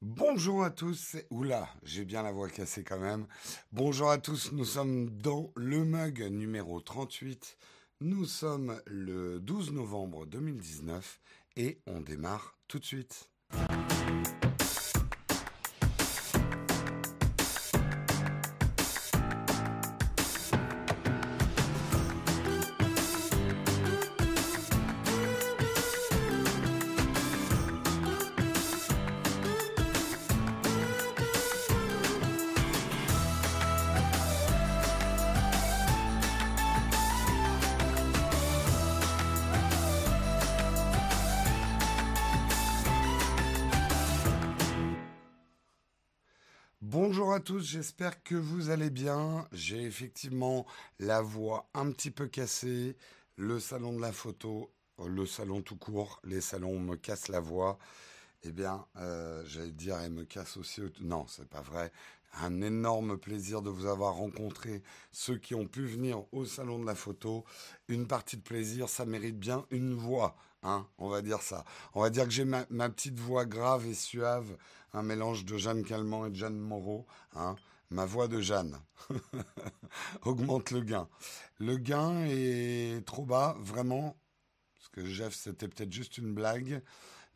Bonjour à tous. Oula, j'ai bien la voix cassée quand même. Bonjour à tous, nous sommes dans le mug numéro 38. Nous sommes le 12 novembre 2019 et on démarre tout de suite. J'espère que vous allez bien. J'ai effectivement la voix un petit peu cassée, le salon de la photo, le salon tout court, les salons me cassent la voix. Eh bien, euh, j'allais dire, elle me casse aussi. Non, c'est pas vrai. Un énorme plaisir de vous avoir rencontré, ceux qui ont pu venir au salon de la photo. Une partie de plaisir, ça mérite bien une voix, hein, on va dire ça. On va dire que j'ai ma, petite voix grave et suave un mélange de Jeanne Calment et de Jeanne Moreau. Hein. Ma voix de Jeanne augmente le gain. Le gain est trop bas, vraiment. Parce que Jeff, c'était peut-être juste une blague.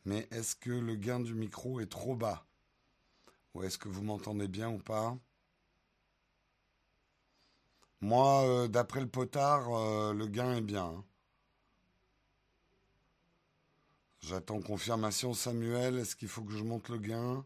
Mais est-ce que le gain du micro est trop bas? Ou est-ce que vous m'entendez bien ou pas? Moi, euh, d'après le potard, euh, le gain est bien. Hein. J'attends confirmation Samuel. Est-ce qu'il faut que je monte le gain?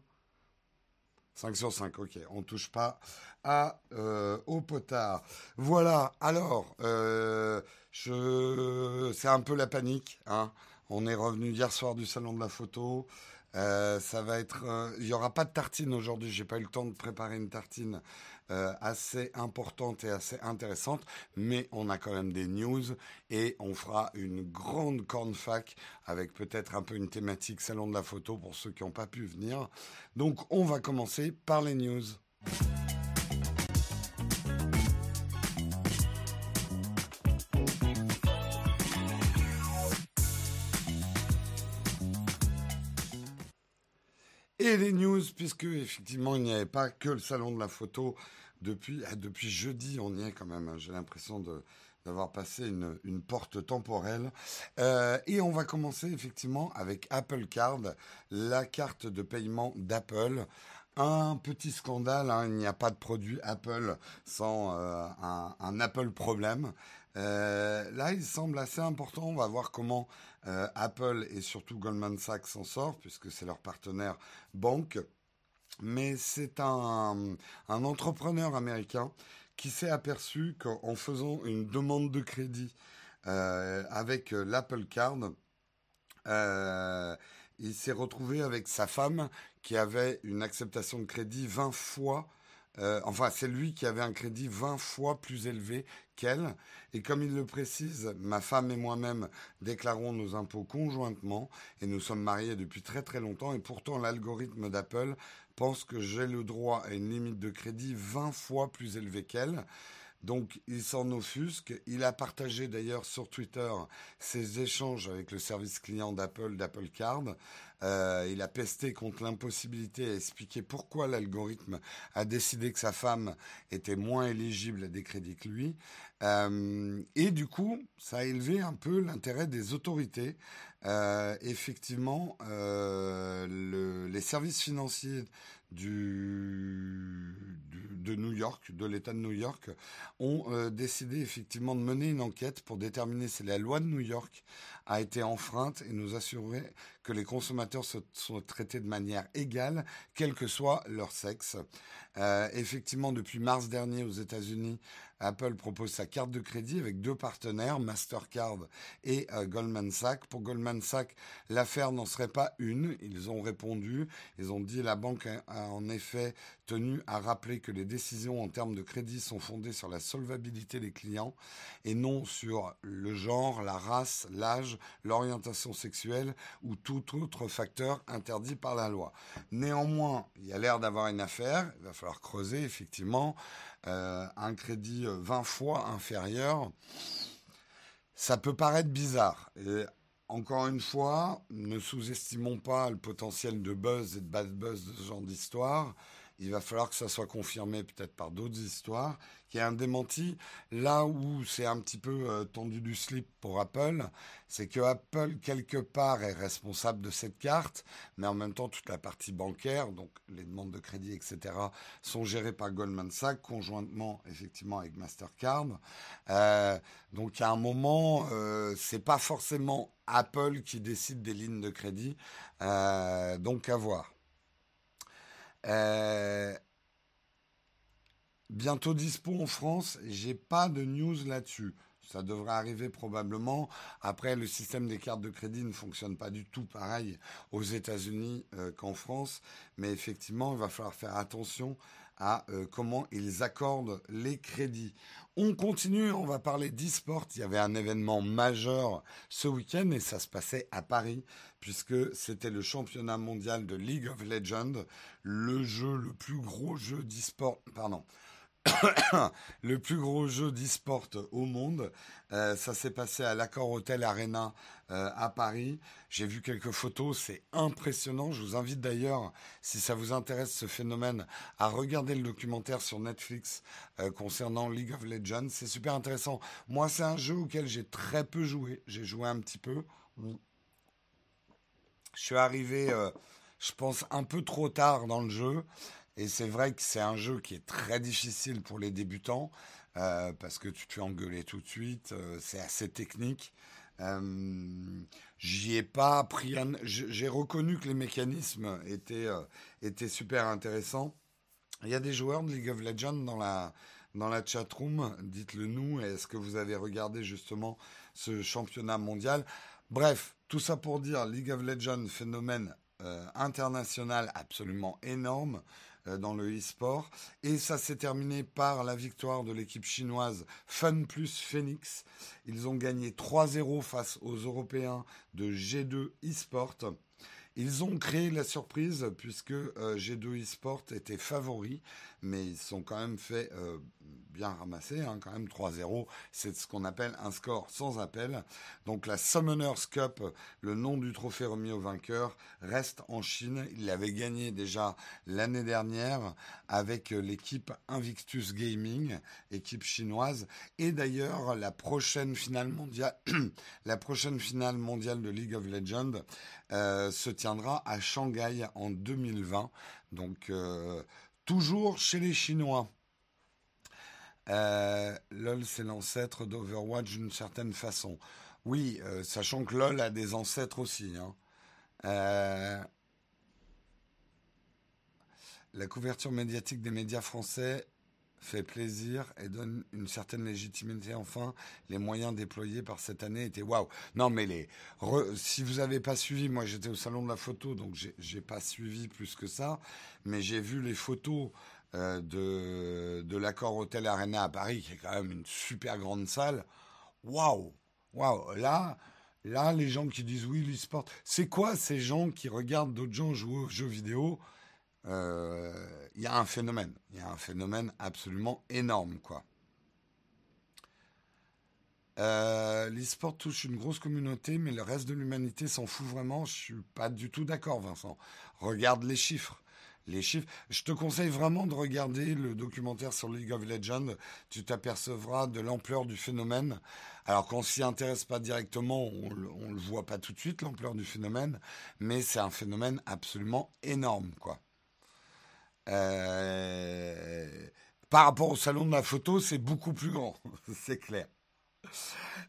5 sur 5, ok. On ne touche pas à, euh, au potard. Voilà, alors, euh, c'est un peu la panique. Hein. On est revenu hier soir du salon de la photo. Euh, ça va être, il n'y aura pas de tartine aujourd'hui. J'ai pas eu le temps de préparer une tartine euh, assez importante et assez intéressante, mais on a quand même des news et on fera une grande corn fac avec peut-être un peu une thématique salon de la photo pour ceux qui n'ont pas pu venir. Donc on va commencer par les news. Les news, puisque effectivement il n'y avait pas que le salon de la photo depuis, ah, jeudi, on y est quand même. Hein. J'ai l'impression d'avoir passé une, porte temporelle. Euh, et on va commencer effectivement avec Apple Card, la carte de paiement d'Apple. Un petit scandale, hein. il n'y a pas de produit Apple sans euh, un, Apple problème. Euh, là, il semble assez important. On va voir comment euh, Apple et surtout Goldman Sachs s'en sortent, puisque c'est leur partenaire banque mais c'est un, entrepreneur américain qui s'est aperçu qu'en faisant une demande de crédit euh, avec l'Apple Card, il s'est retrouvé avec sa femme qui avait une acceptation de crédit 20 fois enfin, c'est lui qui avait un crédit 20 fois plus élevé Et comme il le précise, ma femme et moi-même déclarons nos impôts conjointement et nous sommes mariés depuis très très longtemps. Et pourtant, l'algorithme d'Apple pense que j'ai le droit à une limite de crédit 20 fois plus élevée qu'elle. Donc il s'en offusque. Il a partagé d'ailleurs sur Twitter ses échanges avec le service client d'Apple, d'Apple Card. Euh, il a pesté contre l'impossibilité à expliquer pourquoi l'algorithme a décidé que sa femme était moins éligible à des crédits que lui. Euh, et du coup, ça a élevé un peu l'intérêt des autorités. Euh, effectivement, le, les services financiers du, de New York, de l'État de New York, ont euh, décidé effectivement de mener une enquête pour déterminer si la loi de New York a été enfreinte et nous assurer que les consommateurs sont traités de manière égale, quel que soit leur sexe. Euh, effectivement, depuis mars dernier aux États-Unis, Apple propose sa carte de crédit avec deux partenaires, Mastercard et euh, Goldman Sachs. Pour Goldman Sachs, l'affaire n'en serait pas une. Ils ont répondu. Ils ont dit la banque a en effet tenu à rappeler que les décisions en termes de crédit sont fondées sur la solvabilité des clients et non sur le genre, la race, l'âge, l'orientation sexuelle ou tout autre facteur interdit par la loi. Néanmoins, il y a l'air d'avoir une affaire. Il va falloir creuser effectivement euh, un crédit 20 fois inférieur. Ça peut paraître bizarre. Et encore une fois, ne sous-estimons pas le potentiel de buzz et de bad buzz de ce genre d'histoire. Il va falloir que ça soit confirmé peut-être par d'autres histoires, qu'il y ait un démenti. Là où c'est un petit peu euh, tendu du slip pour Apple, c'est que Apple, quelque part, est responsable de cette carte, mais en même temps, toute la partie bancaire, donc les demandes de crédit, etc., sont gérées par Goldman Sachs, conjointement, effectivement, avec Mastercard. Euh, donc, à un moment, euh, c'est pas forcément Apple qui décide des lignes de crédit. Euh, donc, à voir. Euh, bientôt dispo en France, j'ai pas de news là-dessus. Ça devrait arriver probablement. Après, le système des cartes de crédit ne fonctionne pas du tout pareil aux États-Unis euh, qu'en France. Mais effectivement, il va falloir faire attention à euh, comment ils accordent les crédits. On continue, on va parler d'e-sport. Il y avait un événement majeur ce week-end et ça se passait à Paris puisque c'était le championnat mondial de League of Legends, le jeu, le plus gros jeu d'e-sport, pardon, le plus gros jeu d'e-sport au monde. Euh, ça s'est passé à l'Accord Hotel Arena euh, à Paris. J'ai vu quelques photos, c'est impressionnant. Je vous invite d'ailleurs, si ça vous intéresse ce phénomène, à regarder le documentaire sur Netflix euh, concernant League of Legends. C'est super intéressant. Moi, c'est un jeu auquel j'ai très peu joué. J'ai joué un petit peu. Je suis arrivé, je pense, un peu trop tard dans le jeu. Et c'est vrai que c'est un jeu qui est très difficile pour les débutants euh, parce que tu fais engueuler tout de suite. Euh, c'est assez technique. Euh, j'y ai pas appris. J'ai reconnu que les mécanismes étaient, étaient super intéressants. Il y a des joueurs de League of Legends dans la dans la chat room. Dites-le nous. Est-ce que vous avez regardé justement ce championnat mondial? Bref, tout ça pour dire League of Legends phénomène international absolument énorme. Euh, dans le e-sport. Et ça s'est terminé par la victoire de l'équipe chinoise Fun Plus Phoenix. Ils ont gagné 3-0 face aux Européens de G2 e-sport. Ils ont créé la surprise puisque euh, G2 eSport était favori, mais ils sont quand même fait euh, bien ramasser, hein, quand même 3-0. C'est ce qu'on appelle un score sans appel. Donc la Summoners Cup, le nom du trophée remis au vainqueur, reste en Chine. Il l'avait gagné déjà l'année dernière avec l'équipe Invictus Gaming, équipe chinoise. Et d'ailleurs, la prochaine finale mondiale, la prochaine finale mondiale de League of Legends euh, se tiendra à Shanghai en 2020. Donc, euh, toujours chez les Chinois. Euh, LOL, c'est l'ancêtre d'Overwatch d'une certaine façon. Oui, sachant que LOL a des ancêtres aussi. Hein. la couverture médiatique des médias français fait plaisir et donne une certaine légitimité. Enfin, les moyens déployés par cette année étaient waouh. Non, mais les si vous n'avez pas suivi, moi j'étais au salon de la photo, donc j'ai pas suivi plus que ça, mais j'ai vu les photos euh, de de l'accord Hôtel Arena à Paris, qui est quand même une super grande salle. Waouh, waouh. Là. Là, les gens qui disent oui, l'e-sport, c'est quoi ces gens qui regardent d'autres gens jouer aux jeux vidéo? Il y a un phénomène. Il y a un phénomène absolument énorme, quoi. Euh, L'e-sport touche une grosse communauté, mais le reste de l'humanité s'en fout vraiment. Je suis pas du tout d'accord, Vincent. Regarde les chiffres. Les chiffres. Je te conseille vraiment de regarder le documentaire sur League of Legends. Tu t'apercevras de l'ampleur du phénomène. Alors qu'on s'y intéresse pas directement, on, on le voit pas tout de suite l'ampleur du phénomène, mais c'est un phénomène absolument énorme, quoi. Euh, par rapport au salon de la photo, c'est beaucoup plus grand, c'est clair.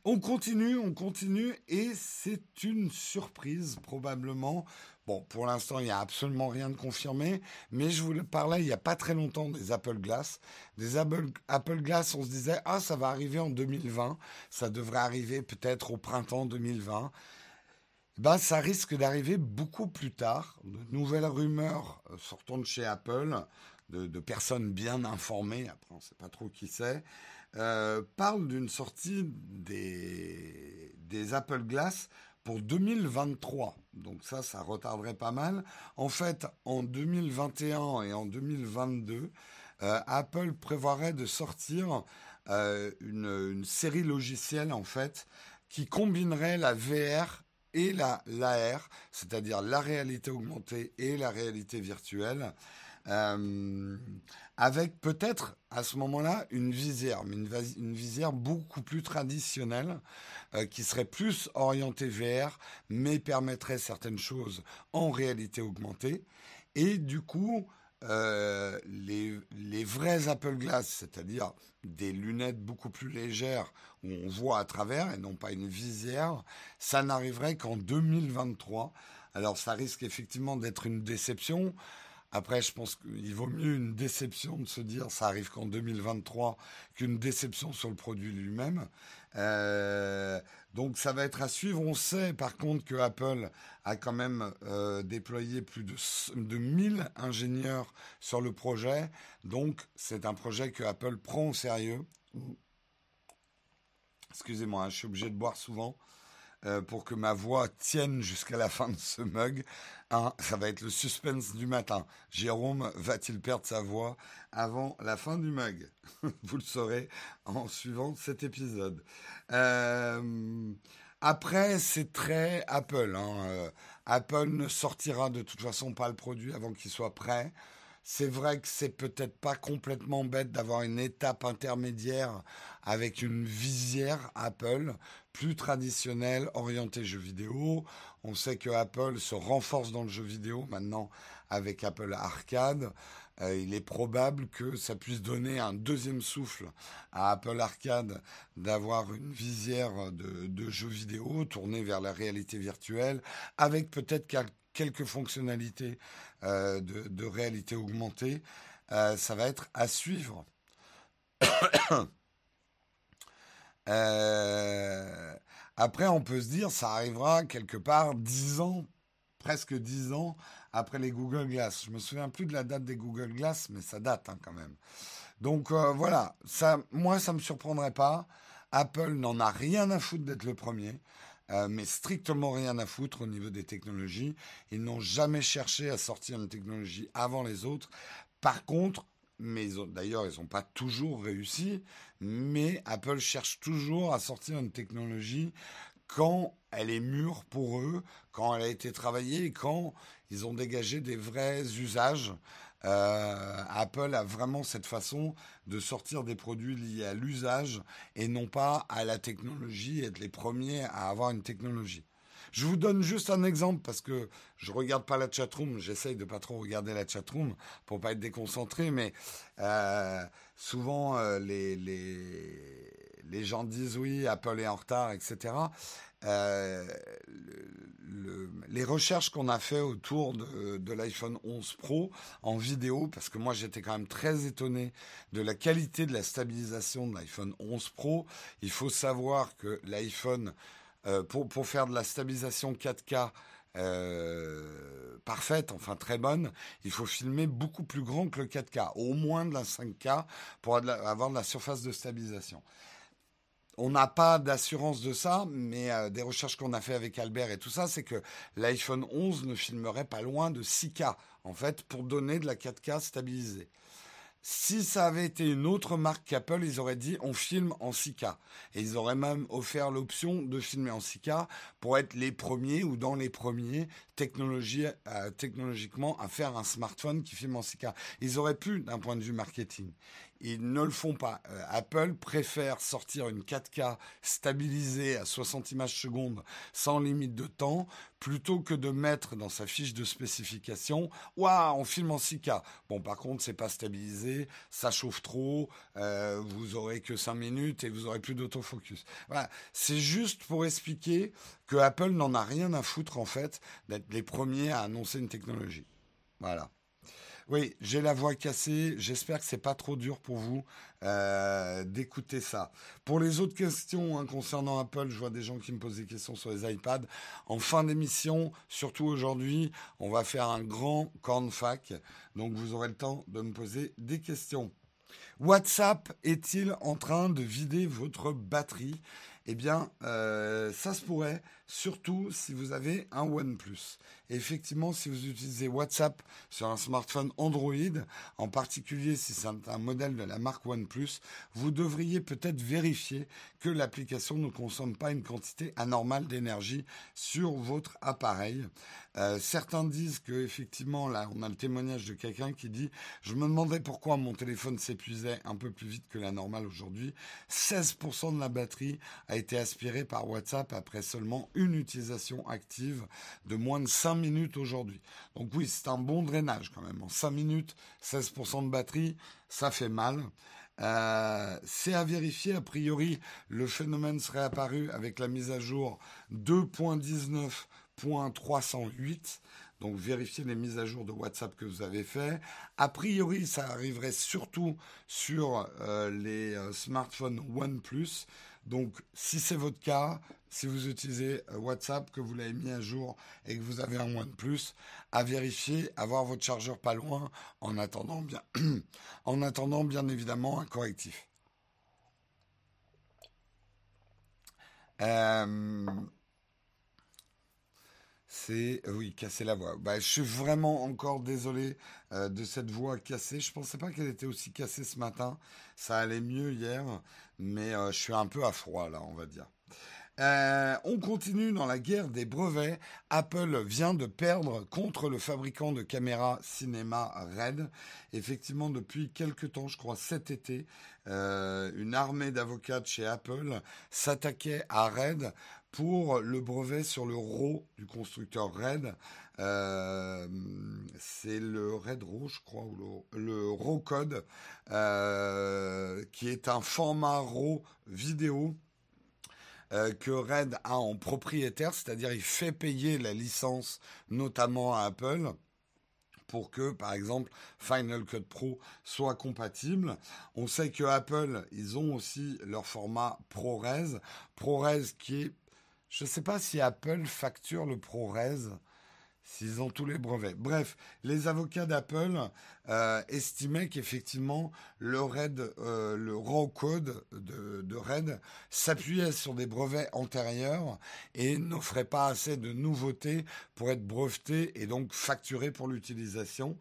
On continue, on continue, et c'est une surprise probablement. Bon, pour l'instant, il n'y a absolument rien de confirmé, mais je vous parlais il n'y a pas très longtemps des Apple Glass. Des Apple, Apple Glass, on se disait, ah, ça va arriver en 2020, ça devrait arriver peut-être au printemps 2020 ben, ça risque d'arriver beaucoup plus tard. De nouvelles rumeurs euh, sortant de chez Apple, de, personnes bien informées, après on ne sait pas trop qui c'est, euh, parlent d'une sortie des, Apple Glass pour 2023. Donc ça, ça retarderait pas mal. En fait, en 2021 et en 2022, euh, Apple prévoirait de sortir une, une, série logicielle, en fait, qui combinerait la VR et la l'AR, c'est-à-dire la réalité augmentée et la réalité virtuelle. Euh, avec peut-être à ce moment-là une visière, mais une, visière beaucoup plus traditionnelle, euh, qui serait plus orientée VR, mais permettrait certaines choses en réalité augmentée. Et du coup, euh, les, les vrais Apple Glass, c'est-à-dire des lunettes beaucoup plus légères où on voit à travers et non pas une visière, ça n'arriverait qu'en 2023. Alors ça risque effectivement d'être une déception. Après, je pense qu'il vaut mieux une déception de se dire ça arrive qu'en 2023 qu'une déception sur le produit lui-même. Euh, donc ça va être à suivre. On sait par contre que Apple a quand même euh, déployé plus de, de 1000 ingénieurs sur le projet. Donc c'est un projet que Apple prend au sérieux. Excusez-moi, hein, je suis obligé de boire souvent. Euh, pour que ma voix tienne jusqu'à la fin de ce mug. Hein, ça va être le suspense du matin. Jérôme va-t-il perdre sa voix avant la fin du mug Vous le saurez en suivant cet épisode. Euh, après, c'est très Apple. Hein. Euh, Apple ne sortira de toute façon pas le produit avant qu'il soit prêt. C'est vrai que c'est peut-être pas complètement bête d'avoir une étape intermédiaire avec une visière Apple plus traditionnelle, orientée jeux vidéo. On sait que Apple se renforce dans le jeu vidéo maintenant avec Apple Arcade. Euh, il est probable que ça puisse donner un deuxième souffle à Apple Arcade d'avoir une visière de, jeux vidéo tournée vers la réalité virtuelle, avec peut-être quelques fonctionnalités euh, de, réalité augmentée. Euh, ça va être à suivre. après, on peut se dire, ça arrivera quelque part dix ans, presque dix ans après les Google Glass. Je me souviens plus de la date des Google Glass, mais ça date hein, quand même. Donc euh, voilà, ça, moi ça me surprendrait pas. Apple n'en a rien à foutre d'être le premier, euh, mais strictement rien à foutre au niveau des technologies. Ils n'ont jamais cherché à sortir une technologie avant les autres. Par contre, mais d'ailleurs ils n'ont pas toujours réussi, mais Apple cherche toujours à sortir une technologie quand elle est mûre pour eux, quand elle a été travaillée et quand ils ont dégagé des vrais usages. Euh, Apple a vraiment cette façon de sortir des produits liés à l'usage et non pas à la technologie, être les premiers à avoir une technologie. Je vous donne juste un exemple parce que je regarde pas la chatroom, j'essaye de pas trop regarder la chatroom pour pas être déconcentré, mais euh, souvent euh, les, les, les gens disent oui, Apple est en retard, etc. Euh, les recherches qu'on a fait autour de, l'iPhone 11 Pro en vidéo, parce que moi j'étais quand même très étonné de la qualité de la stabilisation de l'iPhone 11 Pro. Il faut savoir que l'iPhone, euh, pour, faire de la stabilisation 4K, euh, parfaite, enfin très bonne, il faut filmer beaucoup plus grand que le 4K, au moins de la 5K pour avoir de la surface de stabilisation. On n'a pas d'assurance de ça, mais euh, des recherches qu'on a fait avec Albert et tout ça, c'est que l'iPhone 11 ne filmerait pas loin de 6K, en fait, pour donner de la 4K stabilisée. Si ça avait été une autre marque qu'Apple, ils auraient dit on filme en 6K. Et ils auraient même offert l'option de filmer en 6K pour être les premiers ou dans les premiers euh, technologiquement à faire un smartphone qui filme en 6K. Ils auraient pu d'un point de vue marketing. Ils ne le font pas. Euh, Apple préfère sortir une 4K stabilisée à 60 images secondes sans limite de temps plutôt que de mettre dans sa fiche de spécification Waouh, on filme en 6K. Bon, par contre, c'est pas stabilisé, ça chauffe trop, euh, vous aurez que 5 minutes et vous aurez plus d'autofocus. Voilà. C'est juste pour expliquer que Apple n'en a rien à foutre en fait d'être les premiers à annoncer une technologie. Voilà. Oui, j'ai la voix cassée. J'espère que c'est pas trop dur pour vous euh, d'écouter ça. Pour les autres questions hein, concernant Apple, je vois des gens qui me posent des questions sur les iPads. En fin d'émission, surtout aujourd'hui, on va faire un grand corn fac. Donc vous aurez le temps de me poser des questions. WhatsApp est-il en train de vider votre batterie? Eh bien, euh, ça se pourrait, surtout si vous avez un OnePlus. effectivement, si vous utilisez WhatsApp sur un smartphone Android, en particulier si c'est un modèle de la marque OnePlus, vous devriez peut-être vérifier que l'application ne consomme pas une quantité anormale d'énergie sur votre appareil. Euh, certains disent que effectivement, là, on a le témoignage de quelqu'un qui dit Je me demandais pourquoi mon téléphone s'épuisait un peu plus vite que la normale aujourd'hui. 16% de la batterie a été aspirée par WhatsApp après seulement une utilisation active de moins de 5 minutes aujourd'hui. Donc oui, c'est un bon drainage quand même. En 5 minutes, 16% de batterie, ça fait mal. Euh, c'est à vérifier. A priori, le phénomène serait apparu avec la mise à jour 2.19 308. Donc vérifiez les mises à jour de WhatsApp que vous avez fait. A priori, ça arriverait surtout sur euh, les euh, smartphones OnePlus. Donc si c'est votre cas, si vous utilisez euh, WhatsApp, que vous l'avez mis à jour et que vous avez un OnePlus, à vérifier, avoir votre chargeur pas loin en attendant bien, en attendant bien évidemment un correctif. Euh, c'est euh, oui casser la voix. Bah, je suis vraiment encore désolé de cette voix cassée. Je pensais pas qu'elle était aussi cassée ce matin. Ça allait mieux hier, mais je suis un peu à froid là, on va dire. On continue dans la guerre des brevets. Apple vient de perdre contre le fabricant de caméras cinéma Red. Effectivement, depuis quelques temps, je crois cet été, une armée d'avocats chez Apple s'attaquait à Red pour le brevet sur le RAW du constructeur Red. Euh, c'est le Red RAW, je crois, le, RAW Code, euh, qui est un format RAW vidéo euh, que Red a en propriétaire, c'est-à-dire il fait payer la licence notamment à Apple pour que, par exemple, Final Cut Pro soit compatible. On sait que Apple, ils ont aussi leur format ProRes. ProRes qui est je ne sais pas si Apple facture le ProRes, s'ils ont tous les brevets. Bref, les avocats d'Apple euh, estimaient qu'effectivement le RAID, euh, le raw code de, de RAID s'appuyait sur des brevets antérieurs et n'offrait pas assez de nouveautés pour être breveté et donc facturé pour l'utilisation.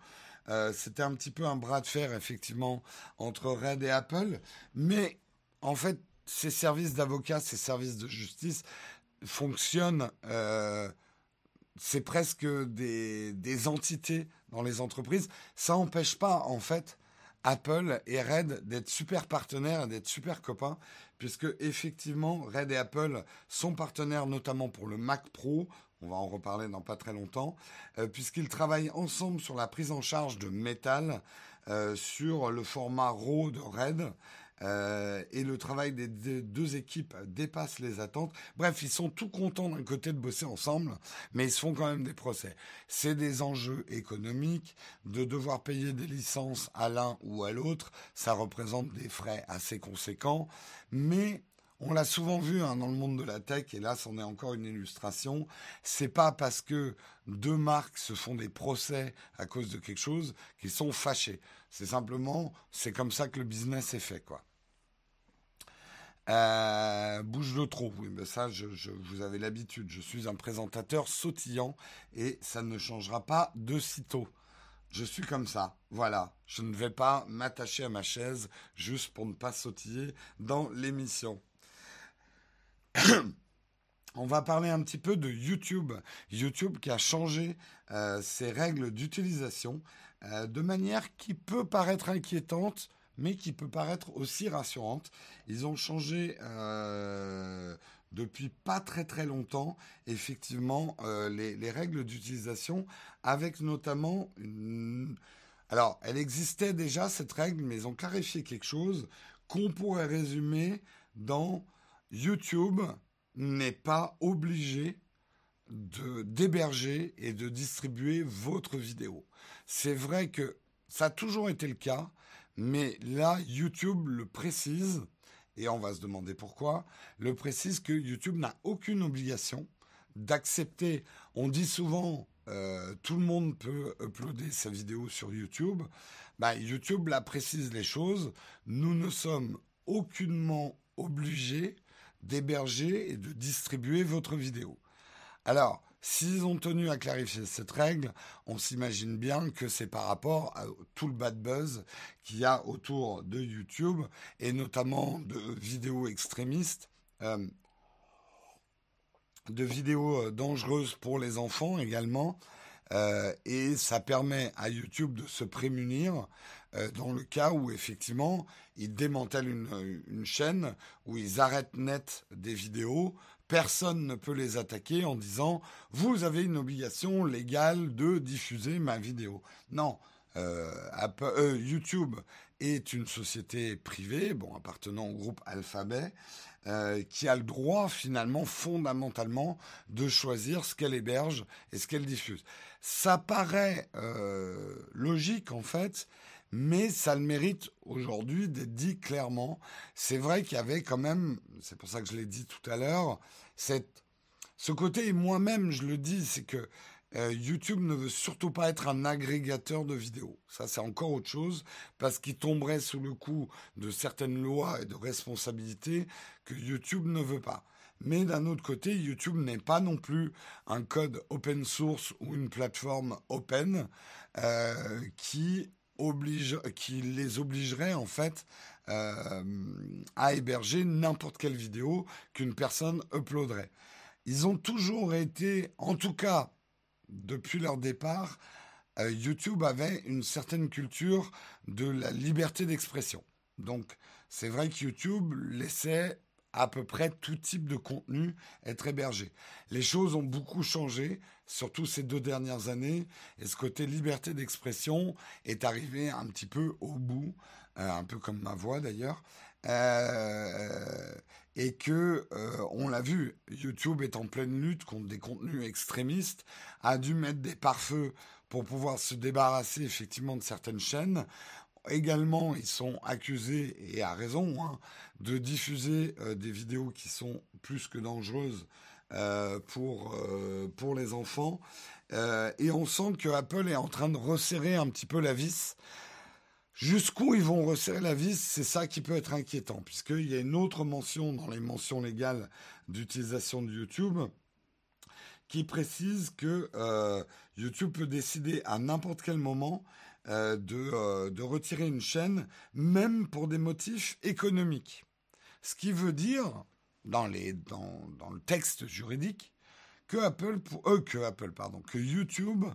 Euh, c'était un petit peu un bras de fer effectivement entre RAID et Apple, mais en fait ces services d'avocats, ces services de justice fonctionnent, c'est presque des, entités dans les entreprises. Ça n'empêche pas, en fait, Apple et Red d'être super partenaires et d'être super copains, puisque effectivement, Red et Apple sont partenaires notamment pour le Mac Pro. On va en reparler dans pas très longtemps, euh, puisqu'ils travaillent ensemble sur la prise en charge de métal euh, sur le format RAW de Red. Euh, et le travail des, deux équipes dépasse les attentes. Bref, ils sont tout contents d'un côté de bosser ensemble, mais ils se font quand même des procès. C'est des enjeux économiques, de devoir payer des licences à l'un ou à l'autre, ça représente des frais assez conséquents, mais on l'a souvent vu hein, dans le monde de la tech, et là, c'en est encore une illustration. C'est pas parce que deux marques se font des procès à cause de quelque chose qu'ils sont fâchés. C'est simplement, c'est comme ça que le business est fait, quoi. Euh, bouge de trop, oui, mais ça, je, vous avez l'habitude. Je suis un présentateur sautillant et ça ne changera pas de sitôt. Je suis comme ça, voilà. Je ne vais pas m'attacher à ma chaise juste pour ne pas sautiller dans l'émission. On va parler un petit peu de YouTube. YouTube qui a changé euh, ses règles d'utilisation euh, de manière qui peut paraître inquiétante, mais qui peut paraître aussi rassurante. Ils ont changé euh, depuis pas très très longtemps, effectivement, euh, les, règles d'utilisation, avec notamment. Alors, elle existait déjà, cette règle, mais ils ont clarifié quelque chose qu'on pourrait résumer dans YouTube n'est pas obligé de d'héberger et de distribuer votre vidéo. C'est vrai que ça a toujours été le cas, mais là, YouTube le précise, et on va se demander pourquoi, le précise que YouTube n'a aucune obligation d'accepter. On dit souvent, euh, tout le monde peut uploader sa vidéo sur YouTube. Bah, YouTube la précise les choses. Nous ne sommes aucunement obligés d'héberger et de distribuer votre vidéo. Alors, s'ils ont tenu à clarifier cette règle, on s'imagine bien que c'est par rapport à tout le bad buzz qu'il y a autour de YouTube et notamment de vidéos extrémistes, euh, de vidéos euh, dangereuses pour les enfants également. Euh, et ça permet à YouTube de se prémunir dans le cas où effectivement ils démantèlent une, une, chaîne, où ils arrêtent net des vidéos personne ne peut les attaquer en disant vous avez une obligation légale de diffuser ma vidéo. Non, euh, euh, YouTube est une société privée, bon appartenant au groupe Alphabet, euh, qui a le droit finalement fondamentalement de choisir ce qu'elle héberge et ce qu'elle diffuse. Ça paraît logique en fait mais ça le mérite aujourd'hui d'être dit clairement. C'est vrai qu'il y avait quand même, c'est pour ça que je l'ai dit tout à l'heure, ce côté, et moi-même je le dis, c'est que euh, YouTube ne veut surtout pas être un agrégateur de vidéos. Ça, c'est encore autre chose, parce qu'il tomberait sous le coup de certaines lois et de responsabilités que YouTube ne veut pas. Mais d'un autre côté, YouTube n'est pas non plus un code open source ou une plateforme open euh, qui oblige, qui les obligerait en fait euh, à héberger n'importe quelle vidéo qu'une personne uploaderait. Ils ont toujours été, en tout cas depuis leur départ, euh, YouTube avait une certaine culture de la liberté d'expression. Donc c'est vrai que YouTube laissait à peu près tout type de contenu être hébergé. Les choses ont beaucoup changé, surtout ces deux dernières années, et ce côté liberté d'expression est arrivé un petit peu au bout, euh, un peu comme ma voix d'ailleurs. Euh, et que euh, on l'a vu, YouTube est en pleine lutte contre des contenus extrémistes, a dû mettre des pare-feux pour pouvoir se débarrasser effectivement de certaines chaînes. Également, ils sont accusés, et à raison, hein, de diffuser euh, des vidéos qui sont plus que dangereuses euh, pour, euh, pour les enfants. et on sent que Apple est en train de resserrer un petit peu la vis. Jusqu'où ils vont resserrer la vis, c'est ça qui peut être inquiétant, puisqu'il y a une autre mention dans les mentions légales d'utilisation de YouTube qui précise que YouTube peut décider à n'importe quel moment de, de, retirer une chaîne, même pour des motifs économiques. Ce qui veut dire, dans, le texte juridique, que Apple, euh, que YouTube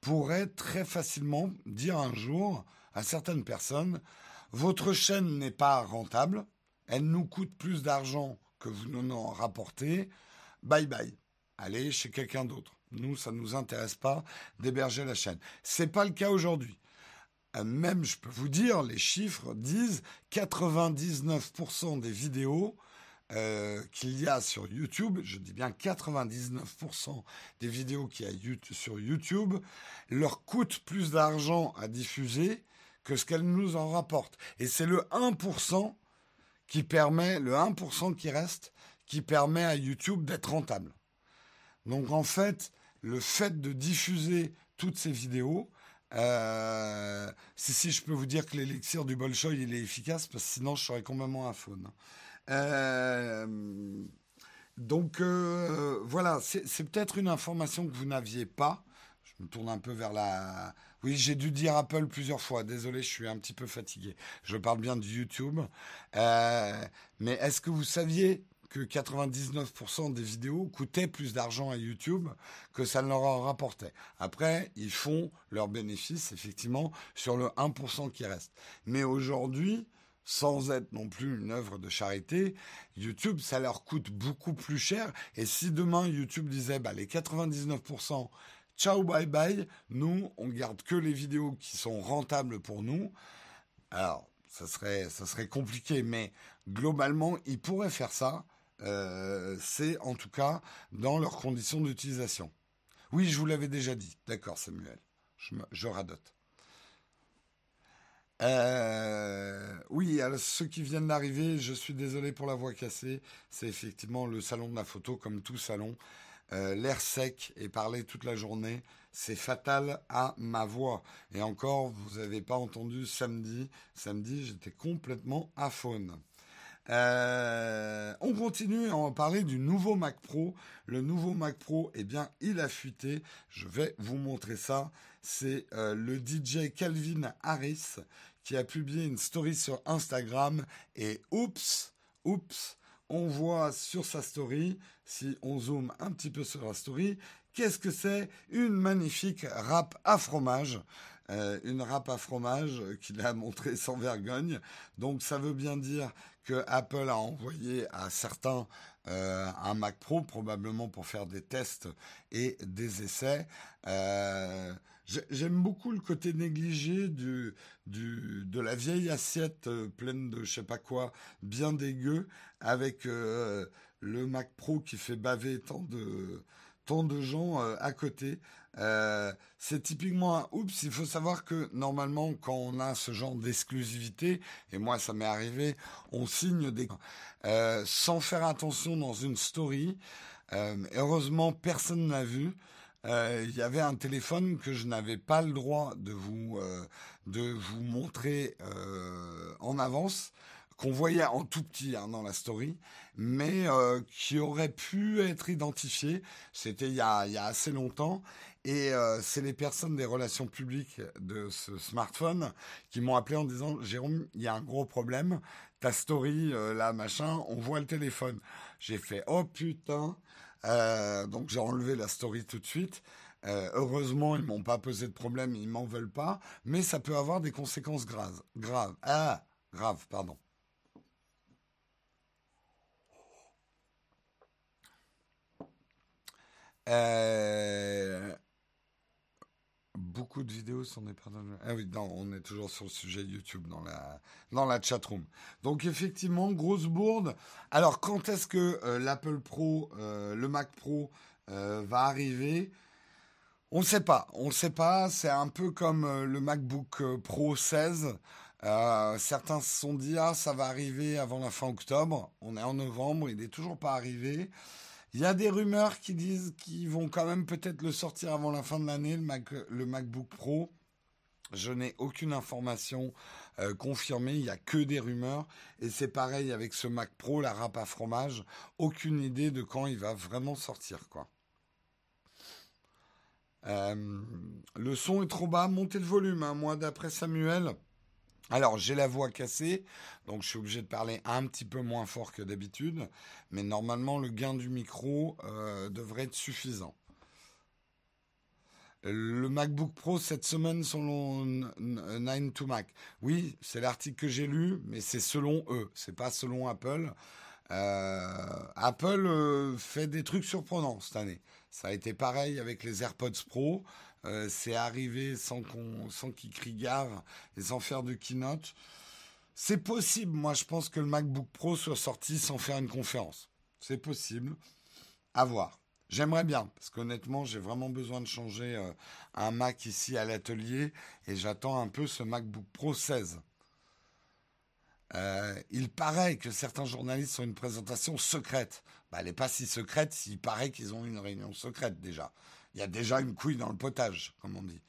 pourrait très facilement dire un jour à certaines personnes, votre chaîne n'est pas rentable, elle nous coûte plus d'argent que vous nous en rapportez, bye bye, allez chez quelqu'un d'autre. Nous, ça ne nous intéresse pas d'héberger la chaîne. C'est pas le cas aujourd'hui. Même, je peux vous dire, les chiffres disent 99% des vidéos euh, qu'il y a sur YouTube, je dis bien 99% des vidéos qu'il y a sur YouTube, leur coûtent plus d'argent à diffuser que ce qu'elles nous en rapportent. Et c'est le 1% qui permet, le 1% qui reste, qui permet à YouTube d'être rentable. Donc en fait, le fait de diffuser toutes ces vidéos, euh, si, si, je peux vous dire que l'élixir du Bolshoi, il est efficace, parce que sinon, je serais complètement un faune. Euh, donc, euh, voilà, c'est peut-être une information que vous n'aviez pas. Je me tourne un peu vers la... Oui, j'ai dû dire Apple plusieurs fois. Désolé, je suis un petit peu fatigué. Je parle bien de YouTube. mais est-ce que vous saviez que 99% des vidéos coûtaient plus d'argent à YouTube que ça ne leur rapportait. Après, ils font leurs bénéfices, effectivement, sur le 1% qui reste. Mais aujourd'hui, sans être non plus une œuvre de charité, YouTube, ça leur coûte beaucoup plus cher. Et si demain YouTube disait, bah, les 99%, ciao, bye bye, nous, on garde que les vidéos qui sont rentables pour nous, alors, ça serait, ça serait compliqué, mais globalement, ils pourraient faire ça euh, c'est en tout cas dans leurs conditions d'utilisation. Oui, je vous l'avais déjà dit. D'accord, Samuel. Je, radote. Euh, oui, ceux qui viennent d'arriver, je suis désolé pour la voix cassée. C'est effectivement le salon de la photo, comme tout salon. Euh, l'air sec et parler toute la journée, c'est fatal à ma voix. Et encore, vous n'avez pas entendu samedi. Samedi, j'étais complètement à faune. Euh, on continue à en parler du nouveau Mac Pro. Le nouveau Mac Pro, eh bien, il a fuité. Je vais vous montrer ça. C'est euh, le DJ Calvin Harris qui a publié une story sur Instagram. Et oups, oups, on voit sur sa story, si on zoome un petit peu sur la story, qu'est-ce que c'est Une magnifique râpe à fromage. Euh, une râpe à fromage qu'il a montré sans vergogne. Donc ça veut bien dire que Apple a envoyé à certains euh, un Mac Pro, probablement pour faire des tests et des essais. Euh, j'aime beaucoup le côté négligé du, de la vieille assiette pleine de je sais pas quoi, bien dégueu, avec le Mac Pro qui fait baver tant de, tant de gens à côté. Euh, c'est typiquement un oups. Il faut savoir que normalement, quand on a ce genre d'exclusivité, et moi ça m'est arrivé, on signe des euh, sans faire attention dans une story. Euh, heureusement, personne n'a vu. Il y avait un téléphone que je n'avais pas le droit de vous de vous montrer en avance qu'on voyait en tout petit hein, dans la story, mais qui aurait pu être identifié. C'était il, il, y a assez longtemps. Et euh, c'est les personnes des relations publiques de ce smartphone qui m'ont appelé en disant Jérôme, il y a un gros problème. Ta story, euh, là, machin, on voit le téléphone. J'ai fait Oh putain. Euh, donc j'ai enlevé la story tout de suite. heureusement, ils m'ont pas posé de problème, ils m'en veulent pas, mais ça peut avoir des conséquences graves. Graves. Ah, grave, pardon. Euh, beaucoup de vidéos sont des personnes. Ah oui, non, on est toujours sur le sujet YouTube dans la dans la chatroom. Donc effectivement, grosse bourde. Alors quand est-ce que euh, l'Apple Pro, euh, le Mac Pro euh, va arriver? On ne sait pas. On ne sait pas. C'est un peu comme le MacBook Pro 16. certains se sont dit ah ça va arriver avant la fin octobre. On est en novembre, il n'est toujours pas arrivé. Il y a des rumeurs qui disent qu'ils vont quand même peut-être le sortir avant la fin de l'année, le, MacBook Pro. Je n'ai aucune information euh, confirmée, il n'y a que des rumeurs. Et c'est pareil avec ce Mac Pro, la râpe à fromage. Aucune idée de quand il va vraiment sortir, quoi. Euh, le son est trop bas, montez le volume. Hein. Moi, d'après Samuel, alors, j'ai la voix cassée, donc je suis obligé de parler un petit peu moins fort que d'habitude, mais normalement, le gain du micro euh, devrait être suffisant. Le MacBook Pro cette semaine selon 9 to Mac. Oui, c'est l'article que j'ai lu, mais c'est selon eux, c'est pas selon Apple. Euh, Apple euh, fait des trucs surprenants cette année. Ça a été pareil avec les AirPods Pro. Euh, c'est arrivé sans qu'on, sans qu'ils crient gare et sans faire de keynote. C'est possible. Moi, je pense que le MacBook Pro soit sorti sans faire une conférence. C'est possible. À voir. J'aimerais bien, parce qu'honnêtement, j'ai vraiment besoin de changer euh, un Mac ici à l'atelier et j'attends un peu ce MacBook Pro 16. Euh, il paraît que certains journalistes ont une présentation secrète. Bah, elle n'est pas si secrète s'il paraît qu'ils ont une réunion secrète déjà. Il y a déjà une couille dans le potage, comme on dit.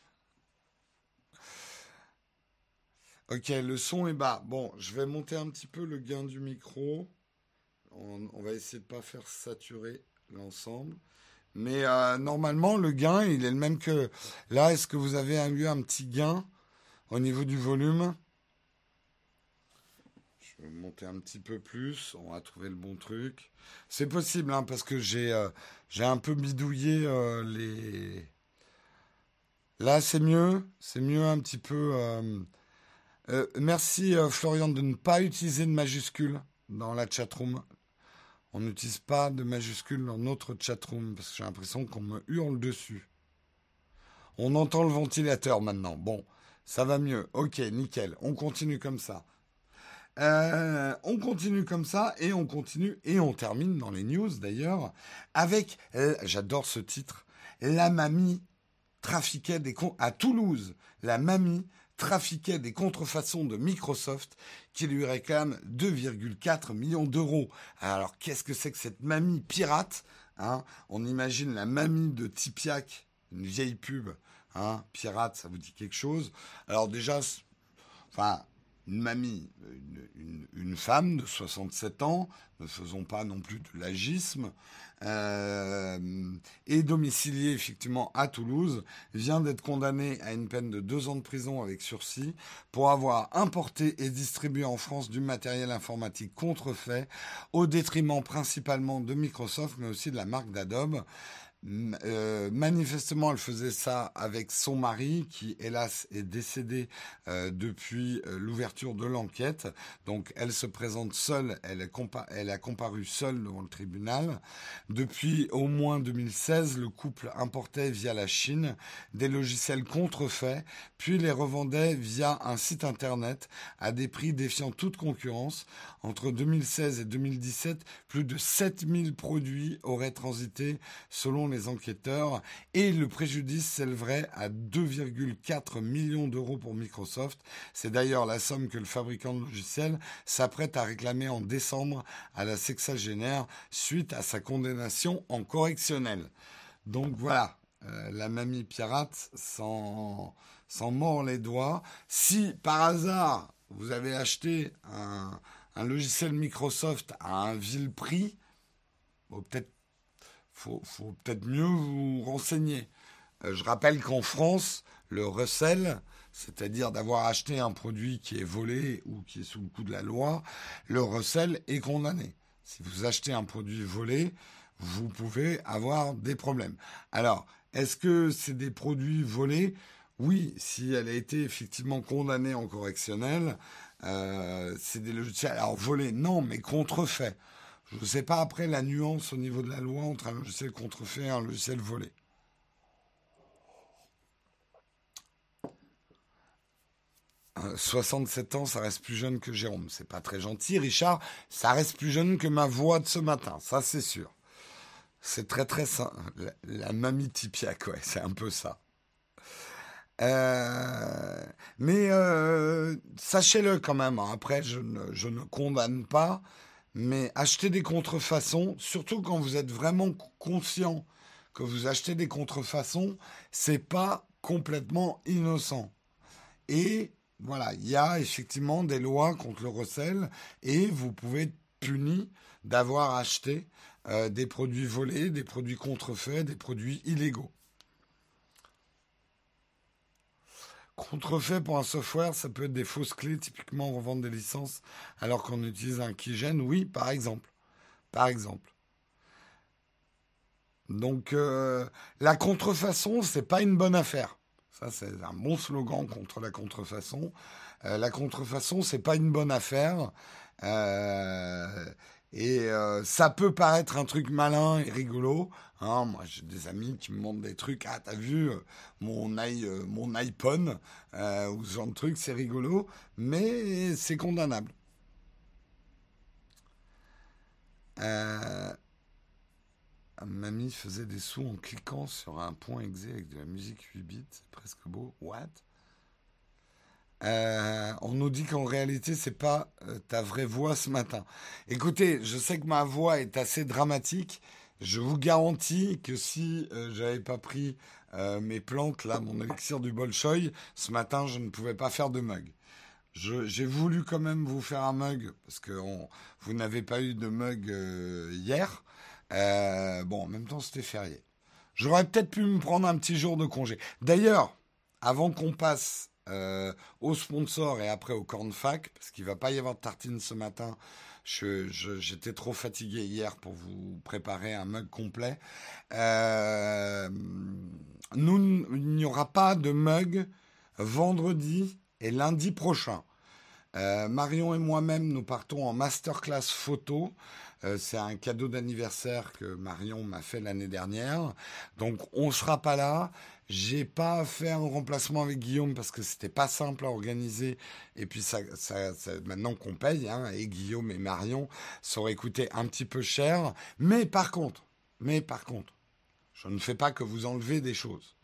Ok, le son est bas. Bon, je vais monter un petit peu le gain du micro. On, va essayer de ne pas faire saturer l'ensemble. Mais euh, normalement, le gain, il est le même que... Là, est-ce que vous avez eu un petit gain au niveau du volume? Vais monter un petit peu plus. On va trouver le bon truc. C'est possible, hein, parce que j'ai euh, j'ai un peu bidouillé euh, les. Là, c'est mieux. C'est mieux un petit peu. Euh, merci Florian de ne pas utiliser de majuscules dans la chatroom. On n'utilise pas de majuscules dans notre chatroom parce que j'ai l'impression qu'on me hurle dessus. On entend le ventilateur maintenant. Bon, ça va mieux. Ok, nickel. On continue comme ça. Euh, on continue comme ça et on continue et on termine dans les news d'ailleurs avec, euh, j'adore ce titre, la mamie trafiquait des à Toulouse, la mamie trafiquait des contrefaçons de Microsoft qui lui réclament 2,4 millions d'euros. Alors qu'est-ce que c'est que cette mamie pirate hein? On imagine la mamie de Tipiak, une vieille pub, hein? Pirate, ça vous dit quelque chose? Alors déjà, enfin une mamie, une, femme de 67 ans, ne faisons pas non plus de l'agisme, euh, et domiciliée effectivement à Toulouse, vient d'être condamnée à une peine de deux ans de prison avec sursis pour avoir importé et distribué en France du matériel informatique contrefait au détriment principalement de Microsoft mais aussi de la marque d'Adobe. Euh, manifestement, elle faisait ça avec son mari, qui hélas est décédé euh, depuis euh, l'ouverture de l'enquête. Donc, elle se présente seule, elle, elle, a comparu seule devant le tribunal. Depuis au moins 2016, le couple importait via la Chine des logiciels contrefaits, puis les revendait via un site internet à des prix défiant toute concurrence. Entre 2016 et 2017, plus de 7000 produits auraient transité selon les enquêteurs et le préjudice s'élèverait à 2,4 millions d'euros pour Microsoft. C'est d'ailleurs la somme que le fabricant de logiciels s'apprête à réclamer en décembre à la sexagénaire suite à sa condamnation en correctionnel. Donc voilà, euh, la mamie pirate s'en mord les doigts. Si par hasard vous avez acheté un, logiciel Microsoft à un vil prix, peut-être faut, faut peut-être mieux vous renseigner. Euh, je rappelle qu'en France, le recel, c'est-à-dire d'avoir acheté un produit qui est volé ou qui est sous le coup de la loi, le recel est condamné. Si vous achetez un produit volé, vous pouvez avoir des problèmes. Alors, est-ce que c'est des produits volés? Oui, si elle a été effectivement condamnée en correctionnel, euh, c'est des logiciels. Alors volés, non, mais contrefaits. Je ne sais pas après la nuance au niveau de la loi entre un logiciel contrefait et un logiciel volé. Euh, 67 ans, ça reste plus jeune que Jérôme. C'est pas très gentil, Richard. Ça reste plus jeune que ma voix de ce matin, ça c'est sûr. C'est très très simple. La, mamie Tipia, ouais, c'est un peu ça. Euh, mais euh, sachez-le quand même. Hein. Après, je je ne condamne pas mais acheter des contrefaçons, surtout quand vous êtes vraiment conscient que vous achetez des contrefaçons, c'est pas complètement innocent. Et voilà, il y a effectivement des lois contre le recel et vous pouvez être puni d'avoir acheté euh, des produits volés, des produits contrefaits, des produits illégaux. Contrefait pour un software, ça peut être des fausses clés, typiquement on revend des licences alors qu'on utilise un keygène, oui, par exemple. Par exemple. Donc euh, la contrefaçon, c'est pas une bonne affaire. Ça, c'est un bon slogan contre la contrefaçon. Euh, la contrefaçon, c'est pas une bonne affaire. Euh, et euh, ça peut paraître un truc malin et rigolo. Hein. Moi, j'ai des amis qui me montrent des trucs. Ah, t'as vu euh, mon, i, euh, mon iPhone ou ce genre de truc, c'est rigolo, mais c'est condamnable. Mamie faisait des sous en cliquant sur un point exe avec de la musique 8 bits, c'est presque beau. What? Euh, on nous dit qu'en réalité, c'est pas euh, ta vraie voix ce matin. Écoutez, je sais que ma voix est assez dramatique. Je vous garantis que si euh, j'avais pas pris mes plantes, là, mon élixir du Bolchoï, ce matin, je ne pouvais pas faire de mug. J'ai voulu quand même vous faire un mug, parce que vous n'avez pas eu de mug hier. bon, en même temps, c'était férié. J'aurais peut-être pu me prendre un petit jour de congé. D'ailleurs, avant qu'on passe euh, au sponsor et après au cornfac, parce qu'il va pas y avoir de tartine ce matin. J'étais trop fatigué hier pour vous préparer un mug complet. Euh, nous, il n'y aura pas de mug vendredi et lundi prochain. Euh, Marion et moi-même, nous partons en masterclass photo. c'est un cadeau d'anniversaire que Marion m'a fait l'année dernière. Donc, on sera pas là. J'ai pas fait un remplacement avec Guillaume parce que c'était pas simple à organiser. Et puis ça, maintenant qu'on paye, hein, et Guillaume et Marion, ça aurait coûté un petit peu cher. Mais par contre, mais par contre, je ne fais pas que vous enlever des choses.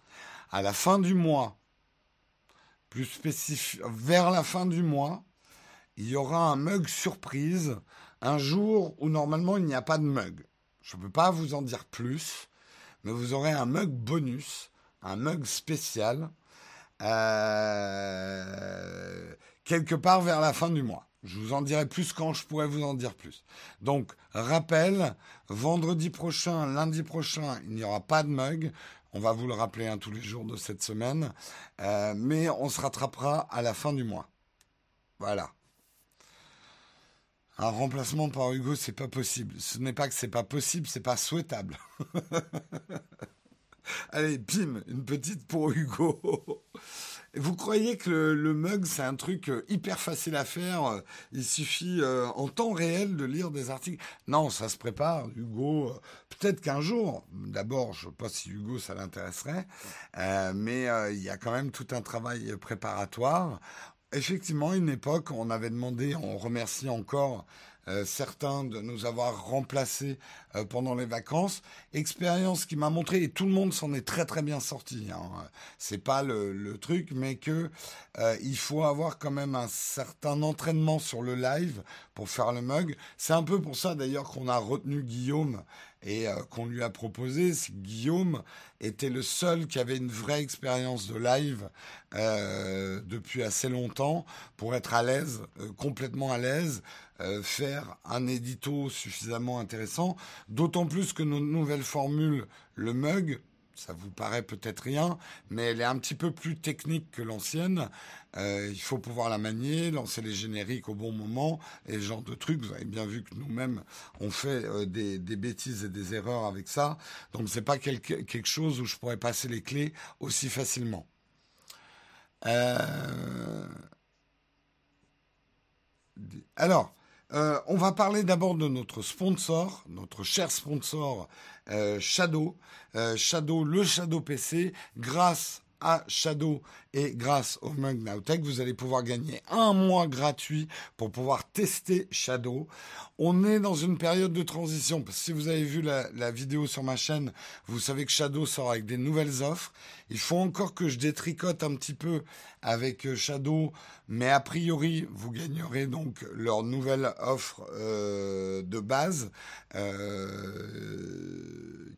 À la fin du mois, plus spécifique, vers la fin du mois, il y aura un mug surprise, un jour où normalement il n'y a pas de mug. Je ne peux pas vous en dire plus, mais vous aurez un mug bonus un mug spécial euh, quelque part vers la fin du mois. Je vous en dirai plus quand je pourrais vous en dire plus. Donc, rappel, vendredi prochain, lundi prochain, il n'y aura pas de mug. On va vous le rappeler un tous les jours de cette semaine. Euh, mais on se rattrapera à la fin du mois. Voilà. Un remplacement par Hugo, c'est pas possible. Ce n'est pas que c'est pas possible, c'est pas souhaitable. Allez, bim, une petite pour Hugo. Vous croyez que le, mug, c'est un truc euh, hyper facile à faire euh, Il suffit euh, en temps réel de lire des articles? Non, ça se prépare. Hugo, peut-être qu'un jour, d'abord, je ne sais pas si Hugo, ça l'intéresserait, mais il y a quand même tout un travail préparatoire. Effectivement, une époque, on avait demandé, on remercie encore euh, certains de nous avoir remplacés euh, pendant les vacances. Expérience qui m'a montré, et tout le monde s'en est très très bien sorti. Hein. C'est pas le, le, truc, mais que euh, il faut avoir quand même un certain entraînement sur le live pour faire le mug. C'est un peu pour ça d'ailleurs qu'on a retenu Guillaume et qu'on lui a proposé. Guillaume était le seul qui avait une vraie expérience de live euh, depuis assez longtemps pour être à l'aise, complètement à l'aise. Euh, faire un édito suffisamment intéressant, d'autant plus que notre nouvelle formule, le mug, ça vous paraît peut-être rien, mais elle est un petit peu plus technique que l'ancienne. Euh, il faut pouvoir la manier, lancer les génériques au bon moment, et ce genre de trucs. Vous avez bien vu que nous-mêmes, on fait euh, des, bêtises et des erreurs avec ça. Donc c'est pas quelque, chose où je pourrais passer les clés aussi facilement. Alors, euh, on va parler d'abord de notre sponsor, notre cher sponsor Shadow. Shadow, le Shadow PC, grâce à Shadow et grâce au Mug Nowtech, vous allez pouvoir gagner un mois gratuit pour pouvoir tester Shadow. On est dans une période de transition. Si vous avez vu la, vidéo sur ma chaîne, vous savez que Shadow sort avec des nouvelles offres. Il faut encore que je détricote un petit peu avec euh, Shadow, mais a priori, vous gagnerez donc leur nouvelle offre euh, de base euh,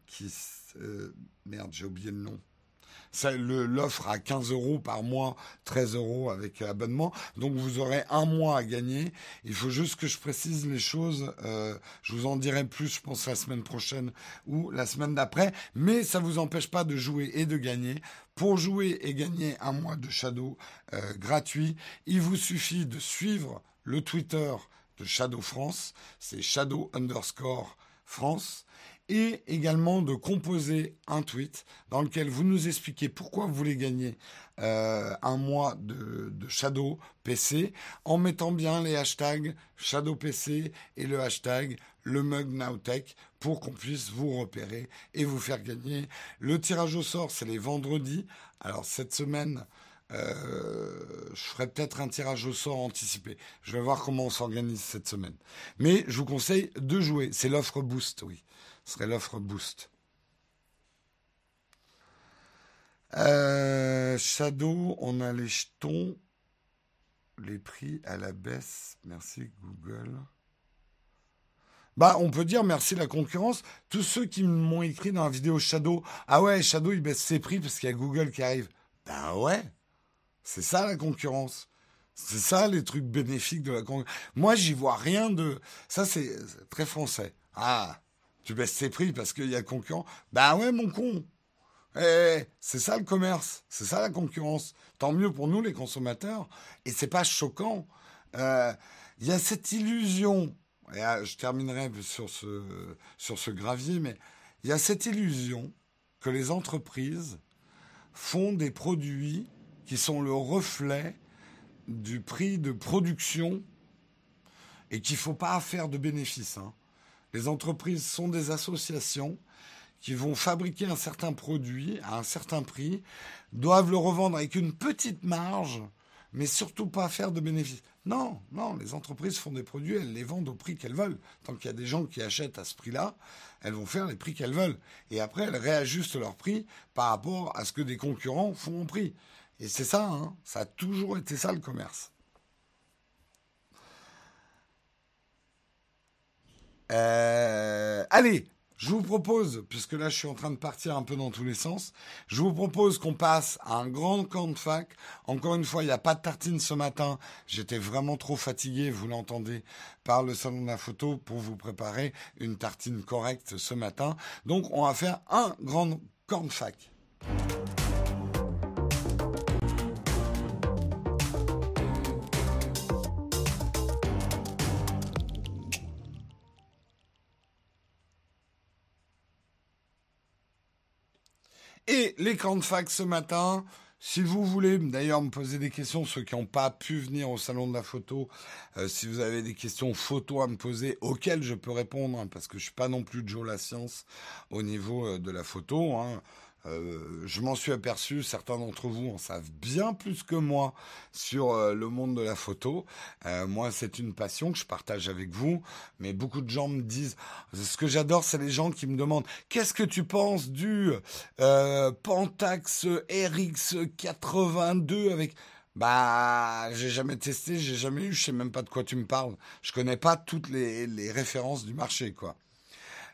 qui... Merde, j'ai oublié le nom l'offre à 15 euros par mois, 13 euros avec abonnement. Donc vous aurez un mois à gagner. Il faut juste que je précise les choses. Euh, je vous en dirai plus, je pense, la semaine prochaine ou la semaine d'après. Mais ça vous empêche pas de jouer et de gagner. Pour jouer et gagner un mois de Shadow euh, gratuit, il vous suffit de suivre le Twitter de Shadow France. C'est Shadow underscore France et également de composer un tweet dans lequel vous nous expliquez pourquoi vous voulez gagner euh, un mois de, Shadow PC en mettant bien les hashtags Shadow PC et le hashtag le mug Nowtech pour qu'on puisse vous repérer et vous faire gagner. Le tirage au sort, c'est les vendredis. Alors cette semaine, euh, je ferai peut-être un tirage au sort anticipé. Je vais voir comment on s'organise cette semaine. Mais je vous conseille de jouer. C'est l'offre Boost, oui serait l'offre Boost. Euh, Shadow, on a les jetons, les prix à la baisse. Merci Google. Bah, on peut dire merci la concurrence. Tous ceux qui m'ont écrit dans la vidéo Shadow, ah ouais, Shadow il baisse ses prix parce qu'il y a Google qui arrive. Ben ouais, c'est ça la concurrence. C'est ça les trucs bénéfiques de la concurrence. Moi, j'y vois rien de. Ça, c'est très français. Ah, tu baisses tes prix parce qu'il y a concurrent. Ben ouais, mon con. Eh, c'est ça le commerce, c'est ça la concurrence. Tant mieux pour nous les consommateurs. Et c'est pas choquant. Euh, il y a cette illusion. Et ah, je terminerai sur ce, sur ce gravier, mais il y a cette illusion que les entreprises font des produits qui sont le reflet du prix de production et qu'il ne faut pas faire de bénéfices. Hein. Les entreprises sont des associations qui vont fabriquer un certain produit à un certain prix, doivent le revendre avec une petite marge, mais surtout pas faire de bénéfices. Non, non, les entreprises font des produits, elles les vendent au prix qu'elles veulent. Tant qu'il y a des gens qui achètent à ce prix-là, elles vont faire les prix qu'elles veulent. Et après, elles réajustent leur prix par rapport à ce que des concurrents font au prix. Et c'est ça, hein, ça a toujours été ça le commerce. Euh, allez, je vous propose, puisque là je suis en train de partir un peu dans tous les sens, je vous propose qu'on passe à un grand camp. Encore une fois, il n'y a pas de tartine ce matin. J'étais vraiment trop fatigué, vous l'entendez, par le salon de la photo pour vous préparer une tartine correcte ce matin. Donc on va faire un grand camp. Et l'écran de fac ce matin, si vous voulez d'ailleurs me poser des questions, ceux qui n'ont pas pu venir au salon de la photo, euh, si vous avez des questions photo à me poser auxquelles je peux répondre, hein, parce que je suis pas non plus Joe la science au niveau euh, de la photo. Hein, euh, je m'en suis aperçu, certains d'entre vous en savent bien plus que moi sur euh, le monde de la photo. Euh, moi, c'est une passion que je partage avec vous, mais beaucoup de gens me disent, ce que j'adore, c'est les gens qui me demandent, qu'est-ce que tu penses du Pentax RX 82 avec... Bah, j'ai jamais testé, j'ai jamais eu, je sais même pas de quoi tu me parles. Je connais pas toutes les références du marché, quoi.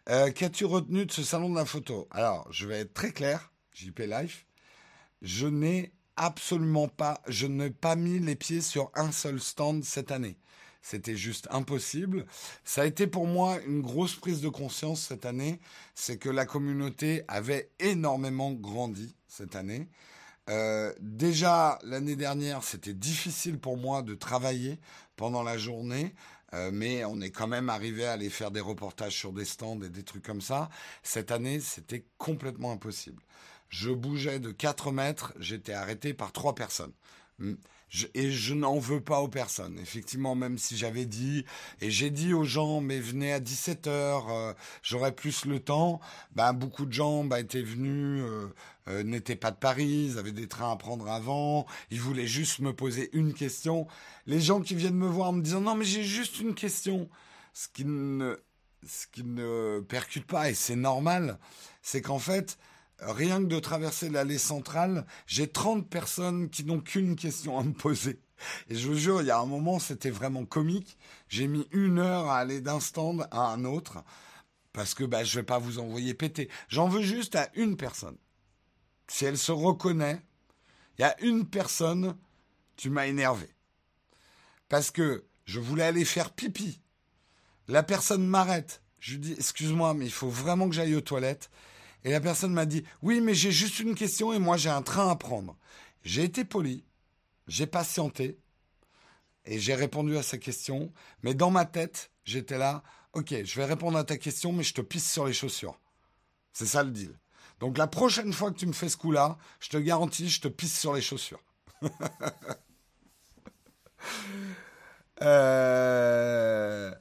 Euh, qu'as-tu retenu de ce salon de la photo? Alors, je vais être très clair, JP Life. Je n'ai absolument pas, je n'ai pas mis les pieds sur un seul stand cette année. C'était juste impossible. Ça a été pour moi une grosse prise de conscience cette année. C'est que la communauté avait énormément grandi cette année. Euh, déjà, l'année dernière, c'était difficile pour moi de travailler pendant la journée euh, mais on est quand même arrivé à aller faire des reportages sur des stands et des trucs comme ça. Cette année, c'était complètement impossible. Je bougeais de 4 mètres, j'étais arrêté par trois personnes. Et je n'en veux pas aux personnes. Effectivement, même si j'avais dit, et j'ai dit aux gens, mais venez à 17h, euh, j'aurai plus le temps, ben, beaucoup de gens bah, étaient venus, euh, euh, n'étaient pas de Paris, ils avaient des trains à prendre avant, ils voulaient juste me poser une question. Les gens qui viennent me voir me disant non mais j'ai juste une question, ce qui ne, ce qui ne percute pas et c'est normal, c'est qu'en fait rien que de traverser l'allée centrale, j'ai 30 personnes qui n'ont qu'une question à me poser. Et je vous jure, il y a un moment, c'était vraiment comique. J'ai mis une heure à aller d'un stand à un autre parce que bah, je vais pas vous envoyer péter. J'en veux juste à une personne si elle se reconnaît, il y a une personne, tu m'as énervé. Parce que je voulais aller faire pipi. La personne m'arrête. Je lui dis, excuse-moi, mais il faut vraiment que j'aille aux toilettes. Et la personne m'a dit, oui, mais j'ai juste une question et moi j'ai un train à prendre. J'ai été poli, j'ai patienté et j'ai répondu à sa question. Mais dans ma tête, j'étais là, ok, je vais répondre à ta question, mais je te pisse sur les chaussures. C'est ça le deal. Donc la prochaine fois que tu me fais ce coup-là, je te garantis, je te pisse sur les chaussures. Euh,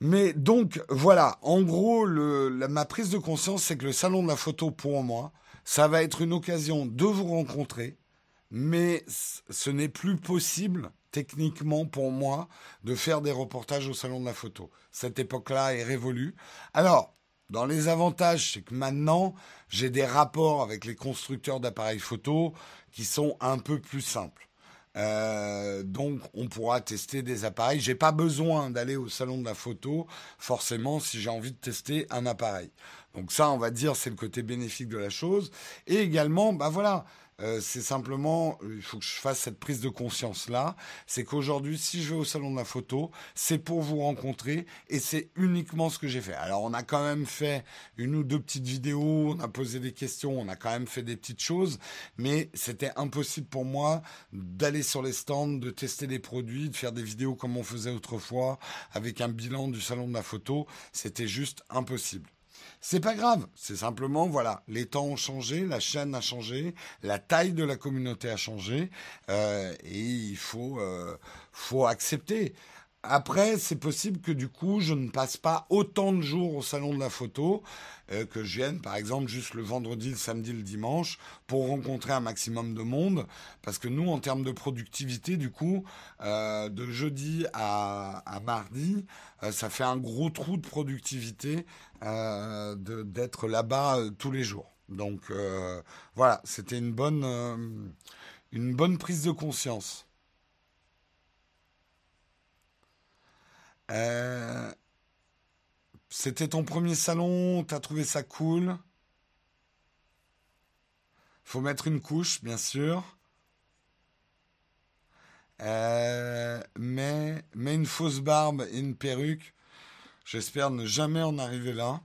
mais donc voilà, en gros, ma prise de conscience, c'est que le salon de la photo, pour moi, ça va être une occasion de vous rencontrer, mais ce n'est plus possible techniquement pour moi de faire des reportages au salon de la photo. Cette époque-là est révolue. Alors, dans les avantages, c'est que maintenant, j'ai des rapports avec les constructeurs d'appareils photo qui sont un peu plus simples. Euh, donc, on pourra tester des appareils. J'ai pas besoin d'aller au salon de la photo, forcément, si j'ai envie de tester un appareil. Donc ça, on va dire, c'est le côté bénéfique de la chose. Et également, bah voilà, euh, c'est simplement, il faut que je fasse cette prise de conscience-là. C'est qu'aujourd'hui, si je vais au salon de la photo, c'est pour vous rencontrer et c'est uniquement ce que j'ai fait. Alors, on a quand même fait une ou deux petites vidéos, on a posé des questions, on a quand même fait des petites choses, mais c'était impossible pour moi d'aller sur les stands, de tester des produits, de faire des vidéos comme on faisait autrefois avec un bilan du salon de la photo. C'était juste impossible. C'est pas grave, c'est simplement, voilà, les temps ont changé, la chaîne a changé, la taille de la communauté a changé, euh, et il faut, euh, faut accepter. Après, c'est possible que du coup, je ne passe pas autant de jours au salon de la photo euh, que je vienne, par exemple, juste le vendredi, le samedi, le dimanche, pour rencontrer un maximum de monde. Parce que nous, en termes de productivité, du coup, euh, de jeudi à, mardi, euh, ça fait un gros trou de productivité d'être là-bas tous les jours. Donc voilà, c'était une bonne, une bonne prise de conscience. C'était ton premier salon, t'as trouvé ça cool? Faut mettre une couche, bien sûr. Euh, mais, mais une fausse barbe et une perruque, j'espère ne jamais en arriver là.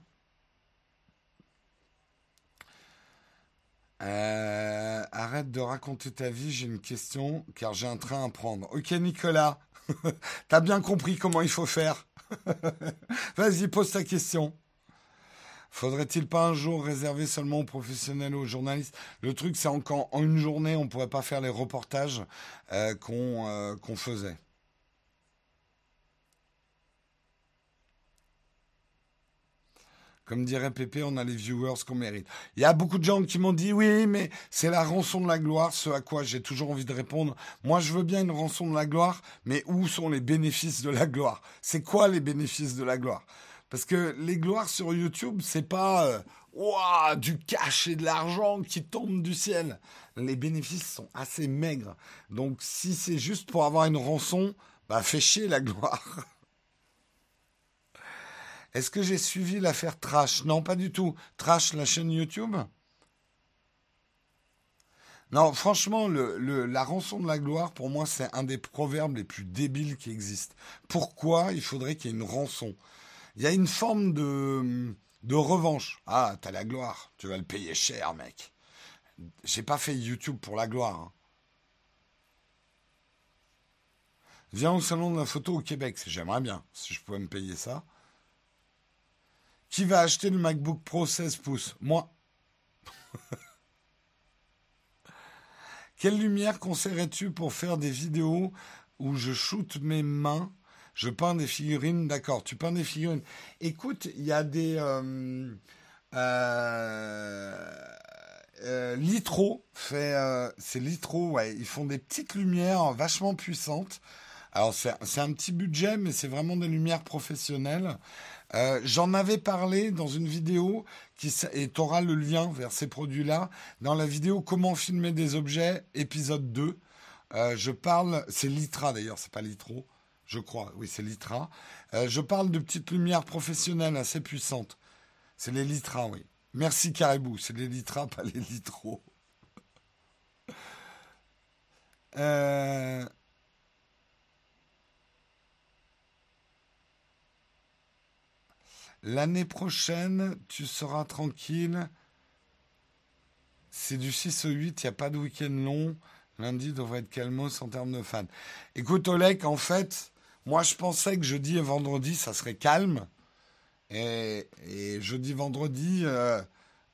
Euh, arrête de raconter ta vie, j'ai une question, car j'ai un train à prendre. Ok Nicolas, t'as bien compris comment il faut faire. Vas-y, pose ta question. Faudrait-il pas un jour réserver seulement aux professionnels ou aux journalistes? Le truc, c'est qu'en en une journée, on ne pourrait pas faire les reportages euh, euh, qu'on faisait. Comme dirait Pépé, on a les viewers qu'on mérite. Il y a beaucoup de gens qui m'ont dit oui, mais c'est la rançon de la gloire, ce à quoi j'ai toujours envie de répondre. Moi, je veux bien une rançon de la gloire, mais où sont les bénéfices de la gloire? C'est quoi les bénéfices de la gloire? Parce que les gloires sur YouTube, c'est pas euh, du cash et de l'argent qui tombe du ciel. Les bénéfices sont assez maigres. Donc, si c'est juste pour avoir une rançon, bah, fais chier la gloire. Est-ce que j'ai suivi l'affaire Trash? Non, pas du tout. Trash, la chaîne YouTube? Non, franchement, la rançon de la gloire, pour moi, c'est un des proverbes les plus débiles qui existent. Pourquoi il faudrait qu'il y ait une rançon? Il y a une forme de, de revanche. Ah, t'as la gloire, tu vas le payer cher, mec. J'ai pas fait YouTube pour la gloire. Hein. Viens au salon de la photo au Québec, j'aimerais bien, si je pouvais me payer ça. Qui va acheter le MacBook Pro 16 pouces? Moi. Quelle lumière conseillerais-tu pour faire des vidéos où je shoote mes mains? Je peins des figurines, d'accord. Tu peins des figurines. Écoute, il y a des... Euh, euh, euh, Litro c'est Litro. Ils font des petites lumières vachement puissantes. Alors c'est un petit budget, mais c'est vraiment des lumières professionnelles. Euh, j'en avais parlé dans une vidéo qui, et tu auras le lien vers ces produits-là dans la vidéo Comment filmer des objets, épisode 2. Euh, je parle, c'est Litra d'ailleurs, c'est pas Litro, je crois, oui c'est Litra. Euh, je parle de petites lumières professionnelles assez puissantes. C'est les Litra, oui. Merci Caribou, c'est les Litra, pas les Litro. Euh, L'année prochaine, tu seras tranquille. C'est du 6 au 8, il n'y a pas de week-end long. Lundi devrait être calmos en termes de fans. Écoute, Olek, en fait, moi je pensais que jeudi et vendredi, ça serait calme. Et, jeudi, vendredi, euh,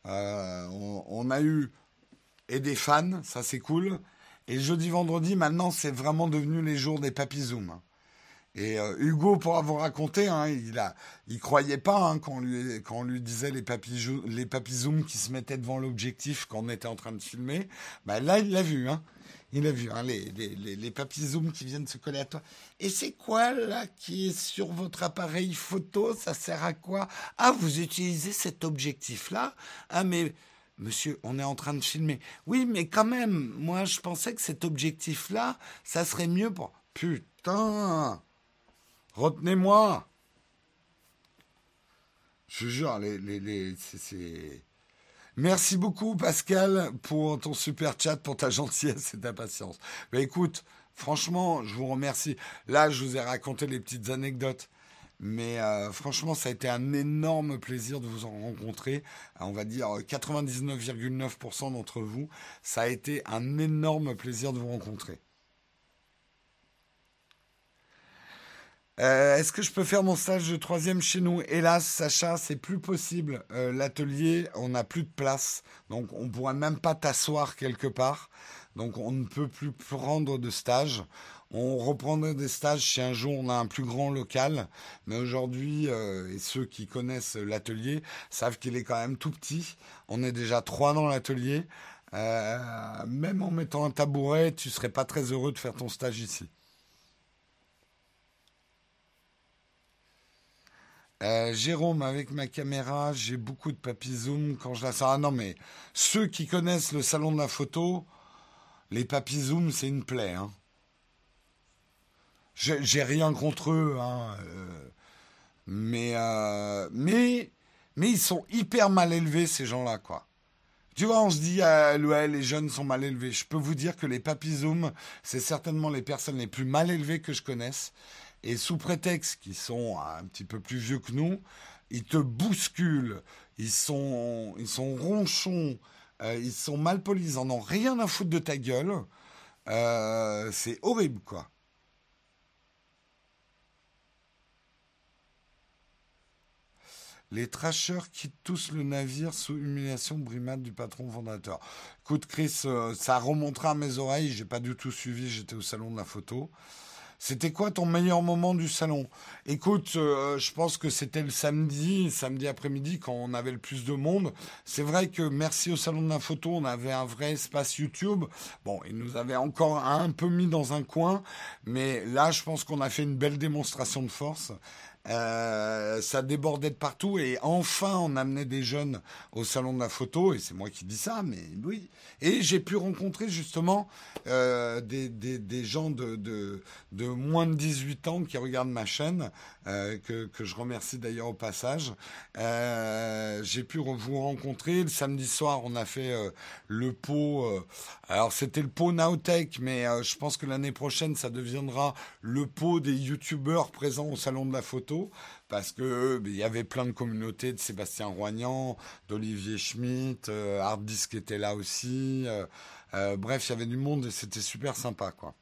euh, on, a eu et des fans, ça c'est cool. Et jeudi, vendredi, maintenant, c'est vraiment devenu les jours des papizooms. Et euh, Hugo, pour vous raconter, hein, il a, il croyait pas hein, quand, on lui, on lui disait les papis, les zooms qui se mettaient devant l'objectif quand on était en train de filmer. Bah là, il l'a vu. Hein. Il a vu hein, les, les, les, les zooms qui viennent se coller à toi. Et c'est quoi là qui est sur votre appareil photo? Ça sert à quoi? Ah, vous utilisez cet objectif-là? Ah, mais Monsieur, on est en train de filmer. Oui, mais quand même, moi je pensais que cet objectif-là, ça serait mieux pour. Putain Retenez-moi. Je jure, les, c'est, Merci beaucoup, Pascal, pour ton super chat, pour ta gentillesse et ta patience. Écoute, franchement, je vous remercie. Là, je vous ai raconté les petites anecdotes. Mais euh, franchement, ça a été un énorme plaisir de vous en rencontrer. On va dire 99,9% d'entre vous. Ça a été un énorme plaisir de vous rencontrer. Euh, est-ce que je peux faire mon stage de troisième chez nous? Hélas, Sacha, c'est plus possible. Euh, l'atelier, on n'a plus de place. Donc, on ne pourra même pas t'asseoir quelque part. Donc, on ne peut plus prendre de stage. On reprendrait des stages si un jour on a un plus grand local. Mais aujourd'hui, euh, et ceux qui connaissent l'atelier savent qu'il est quand même tout petit. On est déjà trois dans l'atelier. même en mettant un tabouret, tu serais pas très heureux de faire ton stage ici. Euh, Jérôme, avec ma caméra, j'ai beaucoup de papy zoom quand je la sors. Ah non, mais ceux qui connaissent le salon de la photo, les papy zoom, c'est une plaie. Hein. J'ai rien contre eux. Hein. Euh, Mais, euh, mais, mais ils sont hyper mal élevés, ces gens-là, quoi. Tu vois, on se dit, ah, les jeunes sont mal élevés. Je peux vous dire que les papizooms, c'est certainement les personnes les plus mal élevées que je connaisse. Et sous prétexte qu'ils sont un petit peu plus vieux que nous, ils te bousculent, ils sont, ronchons, euh, ils sont mal polis, ils en ont rien à foutre de ta gueule. Euh, c'est horrible, quoi. Les trashers quittent tous le navire sous humiliation brimade du patron fondateur. Écoute, Chris, euh, ça remontera à mes oreilles. J'ai pas du tout suivi. J'étais au salon de la photo. C'était quoi ton meilleur moment du salon? Écoute, euh, je pense que c'était le samedi, samedi après-midi, quand on avait le plus de monde. C'est vrai que merci au salon de la photo, on avait un vrai espace YouTube. Bon, il nous avait encore un peu mis dans un coin, mais là, je pense qu'on a fait une belle démonstration de force. Euh, ça débordait de partout et enfin on amenait des jeunes au salon de la photo et c'est moi qui dis ça mais oui. Et j'ai pu rencontrer justement euh, des, des, gens de, de, moins de 18 ans qui regardent ma chaîne euh, que, que je remercie d'ailleurs au passage. J'ai pu vous rencontrer. Le samedi soir on a fait le pot alors c'était le pot Nowtech mais je pense que l'année prochaine ça deviendra le pot des youtubeurs présents au salon de la photo parce que il y avait plein de communautés de Sébastien Roignan, d'Olivier Schmitt, euh, Harddisk était là aussi. Euh, euh, bref, il y avait du monde et c'était super sympa, quoi.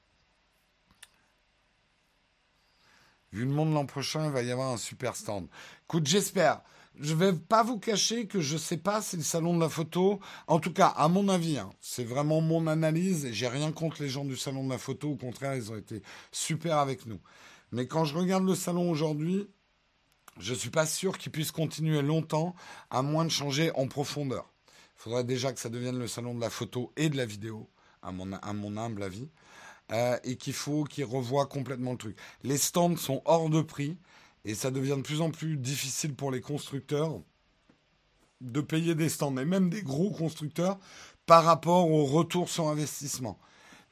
Vu le monde l'an prochain, il va y avoir un super stand. Écoute, j'espère. Je vais pas vous cacher que je sais pas si le salon de la photo, en tout cas, à mon avis, hein, c'est vraiment mon analyse et j'ai rien contre les gens du salon de la photo. Au contraire, ils ont été super avec nous. Mais quand je regarde le salon aujourd'hui, je ne suis pas sûr qu'il puisse continuer longtemps, à moins de changer en profondeur. Il faudrait déjà que ça devienne le salon de la photo et de la vidéo, à mon, humble avis, euh, et qu'il faut qu'il revoie complètement le truc. Les stands sont hors de prix, et ça devient de plus en plus difficile pour les constructeurs de payer des stands, et même des gros constructeurs, par rapport au retour sur investissement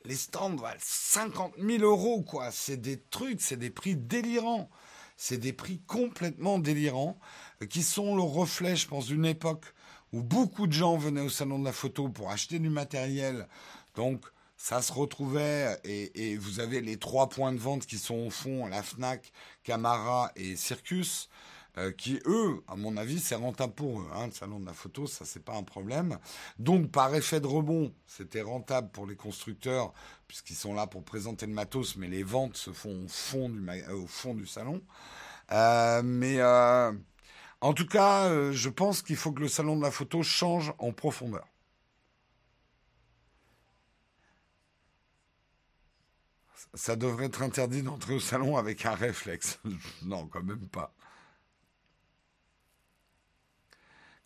les stands valent 50 000 euros, quoi. C'est des trucs, c'est des prix délirants. C'est des prix complètement délirants, euh, qui sont le reflet, je pense, d'une époque où beaucoup de gens venaient au salon de la photo pour acheter du matériel. Donc, ça se retrouvait, et, et vous avez les trois points de vente qui sont au fond, la FNAC, Camara et Circus. Euh, qui eux, à mon avis, c'est rentable pour eux. Hein, le salon de la photo, ça c'est pas un problème. Donc par effet de rebond, c'était rentable pour les constructeurs puisqu'ils sont là pour présenter le matos, mais les ventes se font au fond du, euh, au fond du salon. Euh, mais en tout cas, je pense qu'il faut que le salon de la photo change en profondeur. Ça devrait être interdit d'entrer au salon avec un réflexe. non, quand même pas.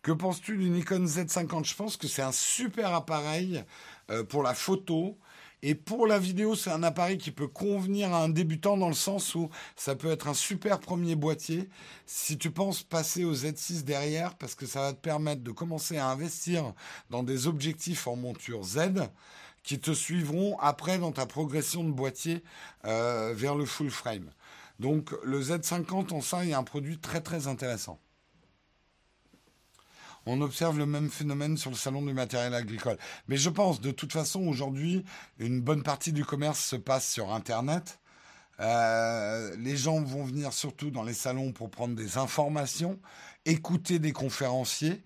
Que penses-tu du Nikon Z50 Je pense que c'est un super appareil euh, pour la photo. Et pour la vidéo, c'est un appareil qui peut convenir à un débutant dans le sens où ça peut être un super premier boîtier si tu penses passer au Z6 derrière parce que ça va te permettre de commencer à investir dans des objectifs en monture Z qui te suivront après dans ta progression de boîtier euh, vers le full frame. Donc le Z50 en ça, a un produit très très intéressant on observe le même phénomène sur le salon du matériel agricole. Mais je pense, de toute façon, aujourd'hui, une bonne partie du commerce se passe sur Internet. Euh, les gens vont venir surtout dans les salons pour prendre des informations, écouter des conférenciers.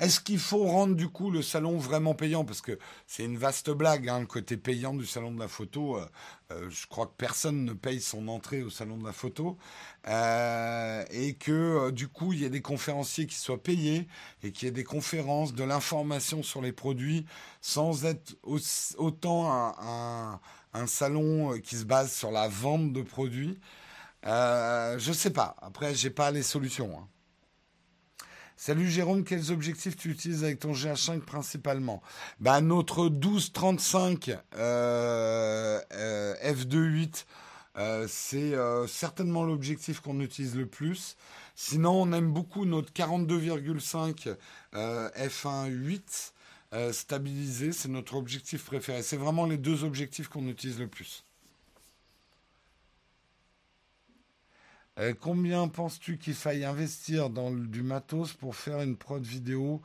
Est-ce qu'il faut rendre du coup le salon vraiment payant? Parce que c'est une vaste blague, hein, le côté payant du salon de la photo. Euh, euh, je crois que personne ne paye son entrée au salon de la photo. Euh, et que du coup, il y ait des conférenciers qui soient payés et qu'il y ait des conférences, de l'information sur les produits, sans être autant un, salon qui se base sur la vente de produits. je sais pas. Après, j'ai pas les solutions. Hein. Salut Jérôme, quels objectifs tu utilises avec ton GH5 principalement? Bah, Notre 1235 euh, euh, F2.8, euh, c'est certainement l'objectif qu'on utilise le plus. Sinon, on aime beaucoup notre 42,5 F1.8 stabilisé, c'est notre objectif préféré. C'est vraiment les deux objectifs qu'on utilise le plus. Euh, combien penses-tu qu'il faille investir dans du matos pour faire une prod vidéo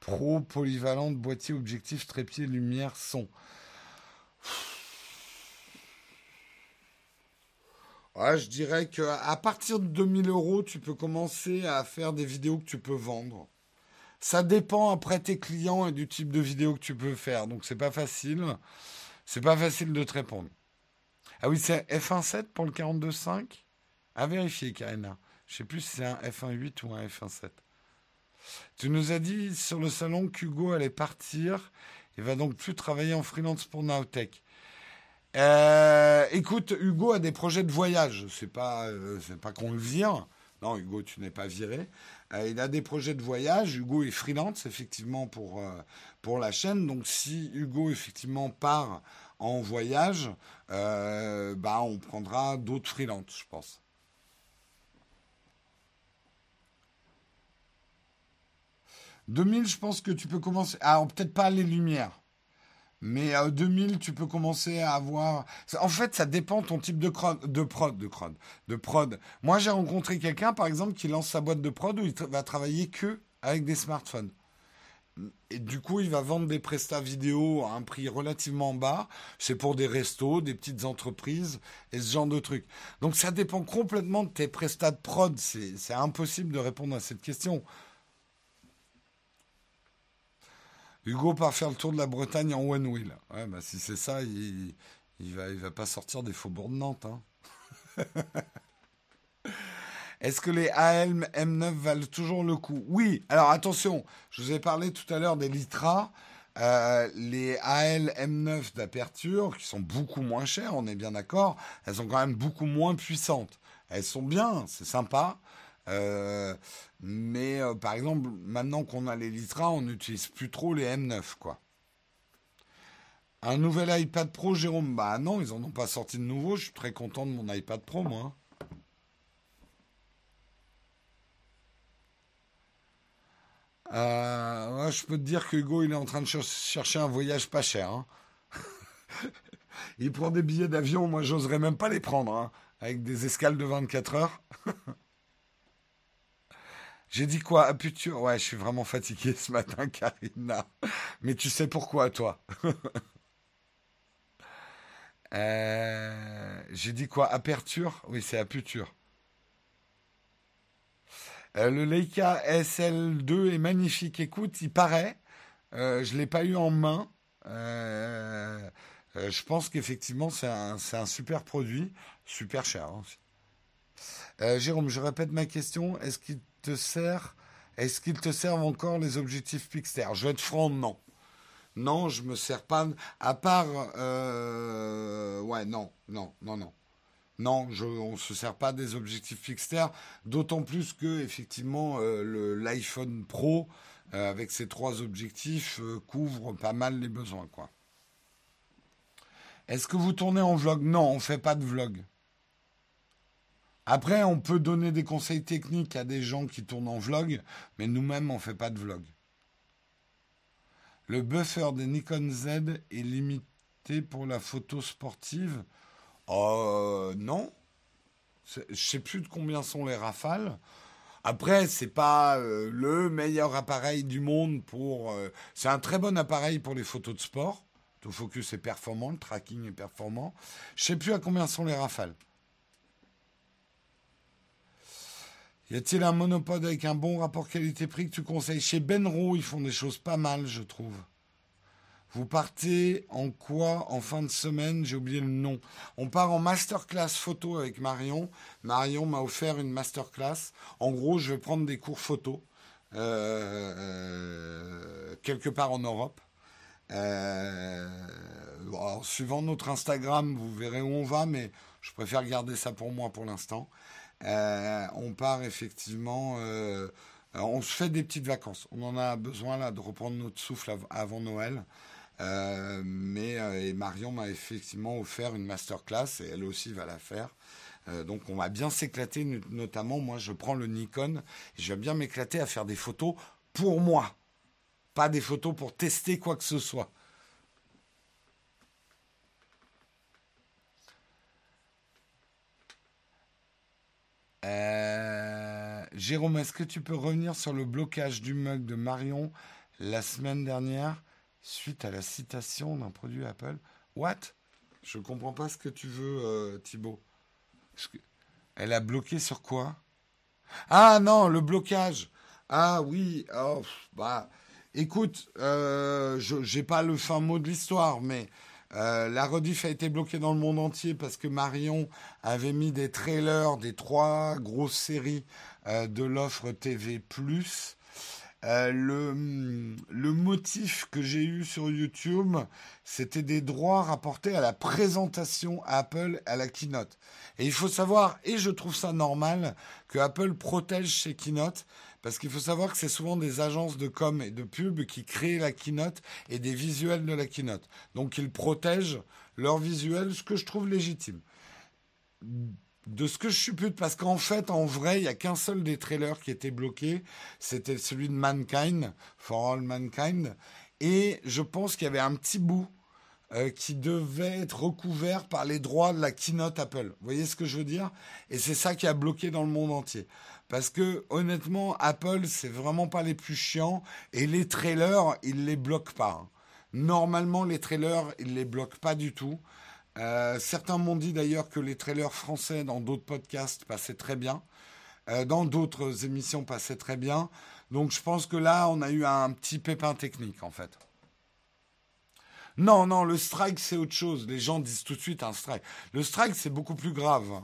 pro polyvalente, boîtier, objectif, trépied, lumière, son? Je dirais qu'à partir de 2000 euros, tu peux commencer à faire des vidéos que tu peux vendre. Ça dépend après tes clients et du type de vidéo que tu peux faire. Donc c'est pas facile. C'est pas facile de te répondre. Ah oui, c'est F1.7 pour le 42.5 À vérifier, Karina. Je sais plus si c'est un F1.8 ou un F1.7. Tu nous as dit sur le salon qu'Hugo allait partir. Il va donc plus travailler en freelance pour Nowtech. Euh, écoute, Hugo a des projets de voyage. C'est pas, euh, pas qu'on le vire. Non, Hugo, tu n'es pas viré. Euh, il a des projets de voyage. Hugo est freelance, effectivement, pour, pour la chaîne. Donc, si Hugo, effectivement, part en voyage, bah, on prendra d'autres freelances, je pense. « 2000, je pense que tu peux commencer. Alors, peut-être pas les lumières. Mais à 2000, tu peux commencer à avoir. En fait, ça dépend de ton type de, de prod, de prod, de prod. Moi, j'ai rencontré quelqu'un, par exemple, qui lance sa boîte de prod où il va travailler que avec des smartphones. Et du coup, il va vendre des prestats vidéo à un prix relativement bas. C'est pour des restos, des petites entreprises et ce genre de trucs. Donc, ça dépend complètement de tes prestats de prod. C'est impossible de répondre à cette question. Hugo part faire le tour de la Bretagne en one wheel. Ouais, bah si c'est ça, il, il va, il va pas sortir des faubourgs de Nantes. Hein. Est-ce que les AL M9 valent toujours le coup? Oui. Alors attention, je vous ai parlé tout à l'heure des Litra. Euh, les AL M9 d'aperture, qui sont beaucoup moins chères, on est bien d'accord, elles sont quand même beaucoup moins puissantes. Elles sont bien, c'est sympa. Euh, mais euh, par exemple, maintenant qu'on a les Litra, on n'utilise plus trop les M9, quoi. Un nouvel iPad Pro, Jérôme? Bah non, ils n'en ont pas sorti de nouveau. Je suis très content de mon iPad Pro, moi. Euh, je peux te dire que Hugo, il est en train de chercher un voyage pas cher. Hein. il prend des billets d'avion, moi, j'oserais même pas les prendre, hein, avec des escales de 24 heures. J'ai dit quoi? Aputure? Ouais, je suis vraiment fatigué ce matin, Karina. Mais tu sais pourquoi, toi? Euh, J'ai dit quoi? Aperture? Oui, c'est aputure. Euh, le Leica SL2 est magnifique. Écoute, il paraît. Euh, je ne l'ai pas eu en main. je pense qu'effectivement, c'est un, un, super produit. Super cher aussi. Jérôme, je répète ma question. Est-ce qu'il te sert Est-ce qu'ils te servent encore les objectifs Pixter Je vais être franc, non. Non, je me sers pas. À part, euh, ouais, non, non, non, non. Non, je, on se sert pas des objectifs Pixter, d'autant plus que effectivement euh, l'iPhone Pro euh, avec ses trois objectifs couvre pas mal les besoins, quoi. Est-ce que vous tournez en vlog? Non, on fait pas de vlog. Après, on peut donner des conseils techniques à des gens qui tournent en vlog, mais nous-mêmes, on ne fait pas de vlog. Le buffer des Nikon Z est limité pour la photo sportive euh, Non. Je sais plus de combien sont les rafales. Après, c'est pas euh, le meilleur appareil du monde pour. Euh, c'est un très bon appareil pour les photos de sport. Le focus est performant, le tracking est performant. Je sais plus à combien sont les rafales. Y a-t-il un monopode avec un bon rapport qualité-prix que tu conseilles Chez Benro, ils font des choses pas mal, je trouve. Vous partez en quoi en fin de semaine J'ai oublié le nom. On part en masterclass photo avec Marion. Marion m'a offert une masterclass. En gros, je vais prendre des cours photo euh, euh, quelque part en Europe. Euh, suivant notre Instagram, vous verrez où on va, mais je préfère garder ça pour moi pour l'instant. Euh, on part effectivement, euh, on se fait des petites vacances. On en a besoin de reprendre notre souffle avant Noël. Euh, mais Marion m'a effectivement offert une masterclass et elle aussi va la faire. donc on va bien s'éclater, notamment moi je prends le Nikon et je vais bien m'éclater à faire des photos pour moi, pas des photos pour tester quoi que ce soit. Jérôme, est-ce que tu peux revenir sur le blocage du mug de Marion la semaine dernière suite à la citation d'un produit Apple? What? Je comprends pas ce que tu veux, euh, Thibaut. Elle a bloqué sur quoi? Ah non, le blocage. Ah oui, oh, bah, écoute, euh, je n'ai pas le fin mot de l'histoire, mais euh, la rediff a été bloquée dans le monde entier parce que Marion avait mis des trailers des trois grosses séries euh, de l'offre TV+. Euh, le, le motif que j'ai eu sur YouTube, c'était des droits rapportés à la présentation Apple à la keynote. Et il faut savoir, et je trouve ça normal, que Apple protège ses keynotes parce qu'il faut savoir que c'est souvent des agences de com et de pub qui créent la keynote et des visuels de la keynote. Donc ils protègent leurs visuels, ce que je trouve légitime. De ce que je suppute, parce qu'en fait, en vrai, il n'y a qu'un seul des trailers qui était bloqué, c'était celui de Mankind, For All Mankind, et je pense qu'il y avait un petit bout euh, qui devait être recouvert par les droits de la keynote Apple. Vous voyez ce que je veux dire? Et c'est ça qui a bloqué dans le monde entier. Parce que honnêtement, Apple, c'est vraiment pas les plus chiants. Et les trailers, ils les bloquent pas. Hein. Normalement, les trailers, ils les bloquent pas du tout. Euh, certains m'ont dit d'ailleurs que les trailers français dans d'autres podcasts passaient très bien. Euh, dans d'autres émissions passaient très bien. Donc je pense que là, on a eu un petit pépin technique en fait. Non, non, le strike, c'est autre chose. Les gens disent tout de suite un strike. Le strike, c'est beaucoup plus grave.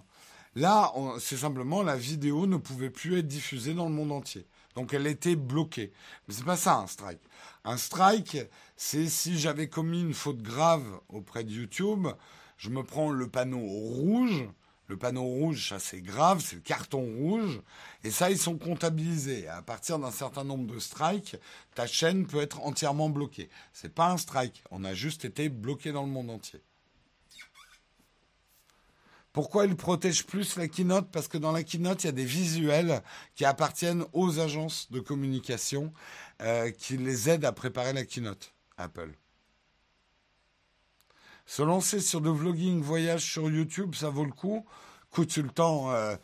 Là, c'est simplement la vidéo ne pouvait plus être diffusée dans le monde entier. Donc elle était bloquée. Mais c'est pas ça un strike. Un strike, c'est si j'avais commis une faute grave auprès de YouTube, je me prends le panneau rouge. Le panneau rouge, ça c'est grave, c'est le carton rouge. Et ça, ils sont comptabilisés. À partir d'un certain nombre de strikes, ta chaîne peut être entièrement bloquée. C'est pas un strike. On a juste été bloqué dans le monde entier. Pourquoi ils protègent plus la keynote? Parce que dans la keynote, il y a des visuels qui appartiennent aux agences de communication euh, qui les aident à préparer la keynote, Apple. Se lancer sur de vlogging voyage sur YouTube, ça vaut le coup? Coûte le temps, euh,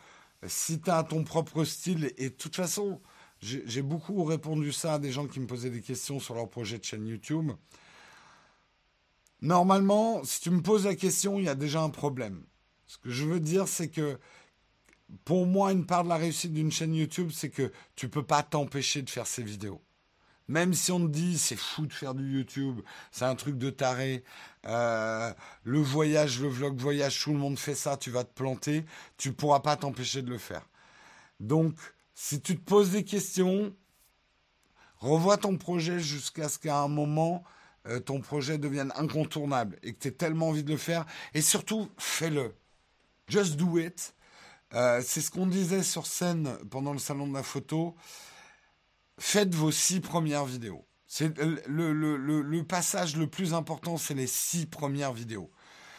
si tu as ton propre style, et de toute façon, j'ai beaucoup répondu ça à des gens qui me posaient des questions sur leur projet de chaîne YouTube. Normalement, si tu me poses la question, il y a déjà un problème. Ce que je veux dire, c'est que pour moi, une part de la réussite d'une chaîne YouTube, c'est que tu peux pas t'empêcher de faire ces vidéos. Même si on te dit c'est fou de faire du YouTube, c'est un truc de taré, euh, le voyage, le vlog voyage, tout le monde fait ça, tu vas te planter, tu pourras pas t'empêcher de le faire. Donc, si tu te poses des questions, revois ton projet jusqu'à ce qu'à un moment, euh, ton projet devienne incontournable et que tu aies tellement envie de le faire. Et surtout, fais-le. Just do it. Euh, c'est ce qu'on disait sur scène pendant le salon de la photo. Faites vos six premières vidéos. C'est le, le, passage le plus important, c'est les six premières vidéos.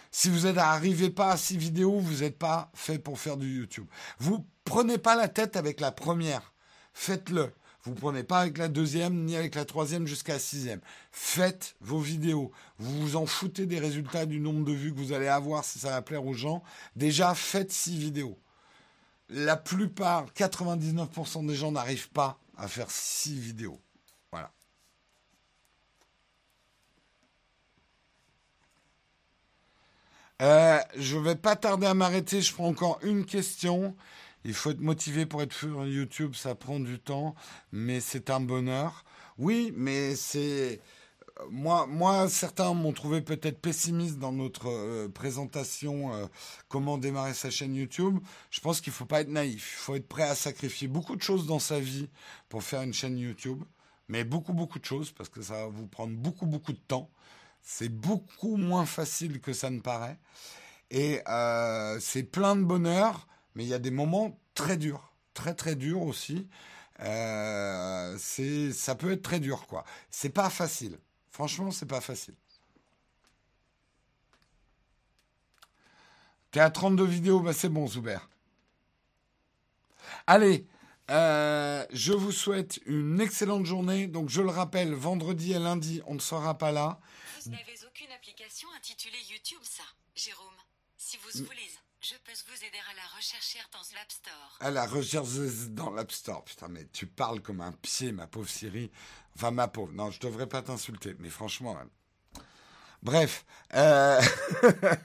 Si vous n'arrivez pas à six vidéos, vous n'êtes pas fait pour faire du YouTube. Vous prenez pas la tête avec la première. Faites-le. Vous prenez pas avec la deuxième ni avec la troisième jusqu'à la sixième. Faites vos vidéos. Vous vous en foutez des résultats du nombre de vues que vous allez avoir si ça va plaire aux gens. Déjà, faites six vidéos. La plupart, 99% des gens n'arrivent pas à faire six vidéos. Voilà. Euh, je vais pas tarder à m'arrêter. Je prends encore une question. Il faut être motivé pour être sur YouTube, ça prend du temps, mais c'est un bonheur. Oui, mais c'est moi, moi, certains m'ont trouvé peut-être pessimiste dans notre euh, présentation euh, comment démarrer sa chaîne YouTube. Je pense qu'il ne faut pas être naïf. Il faut être prêt à sacrifier beaucoup de choses dans sa vie pour faire une chaîne YouTube. Mais beaucoup, beaucoup de choses parce que ça va vous prendre beaucoup, beaucoup de temps. C'est beaucoup moins facile que ça ne paraît. Et euh, c'est plein de bonheur mais il y a des moments très durs, très très durs aussi. Euh, c'est, ça peut être très dur, quoi. C'est pas facile. Franchement, c'est pas facile. T'es à 32 vidéos, bah c'est bon, Zuber. Allez, euh, je vous souhaite une excellente journée. Donc, je le rappelle, vendredi et lundi, on ne sera pas là. Vous n'avez aucune application intitulée YouTube, ça, Jérôme. Si vous voulez Je peux vous aider à la rechercher dans l'App Store. À la recherche dans l'App Store. Putain, mais tu parles comme un pied, ma pauvre Siri. Enfin, ma pauvre. Non, je devrais pas t'insulter, mais franchement. Bref. Euh,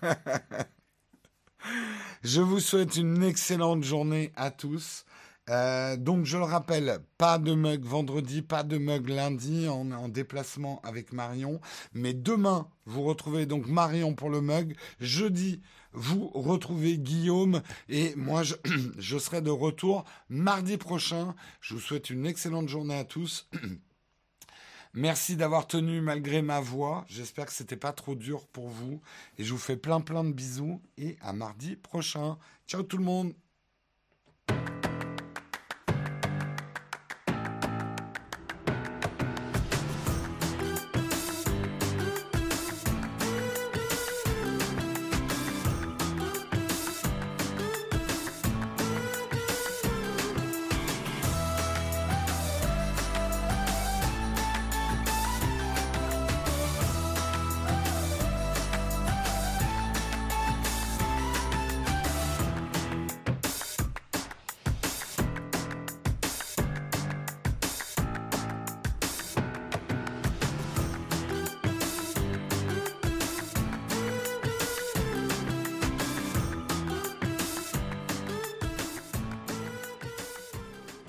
je vous souhaite une excellente journée à tous. Euh, donc je le rappelle, pas de mug vendredi, pas de mug lundi en, en, déplacement avec Marion. Mais demain, vous retrouvez donc Marion pour le mug. Jeudi, vous retrouvez Guillaume et moi je, je serai de retour mardi prochain. Je vous souhaite une excellente journée à tous. Merci d'avoir tenu malgré ma voix. J'espère que c'était pas trop dur pour vous. Et je vous fais plein plein de bisous et à mardi prochain. Ciao tout le monde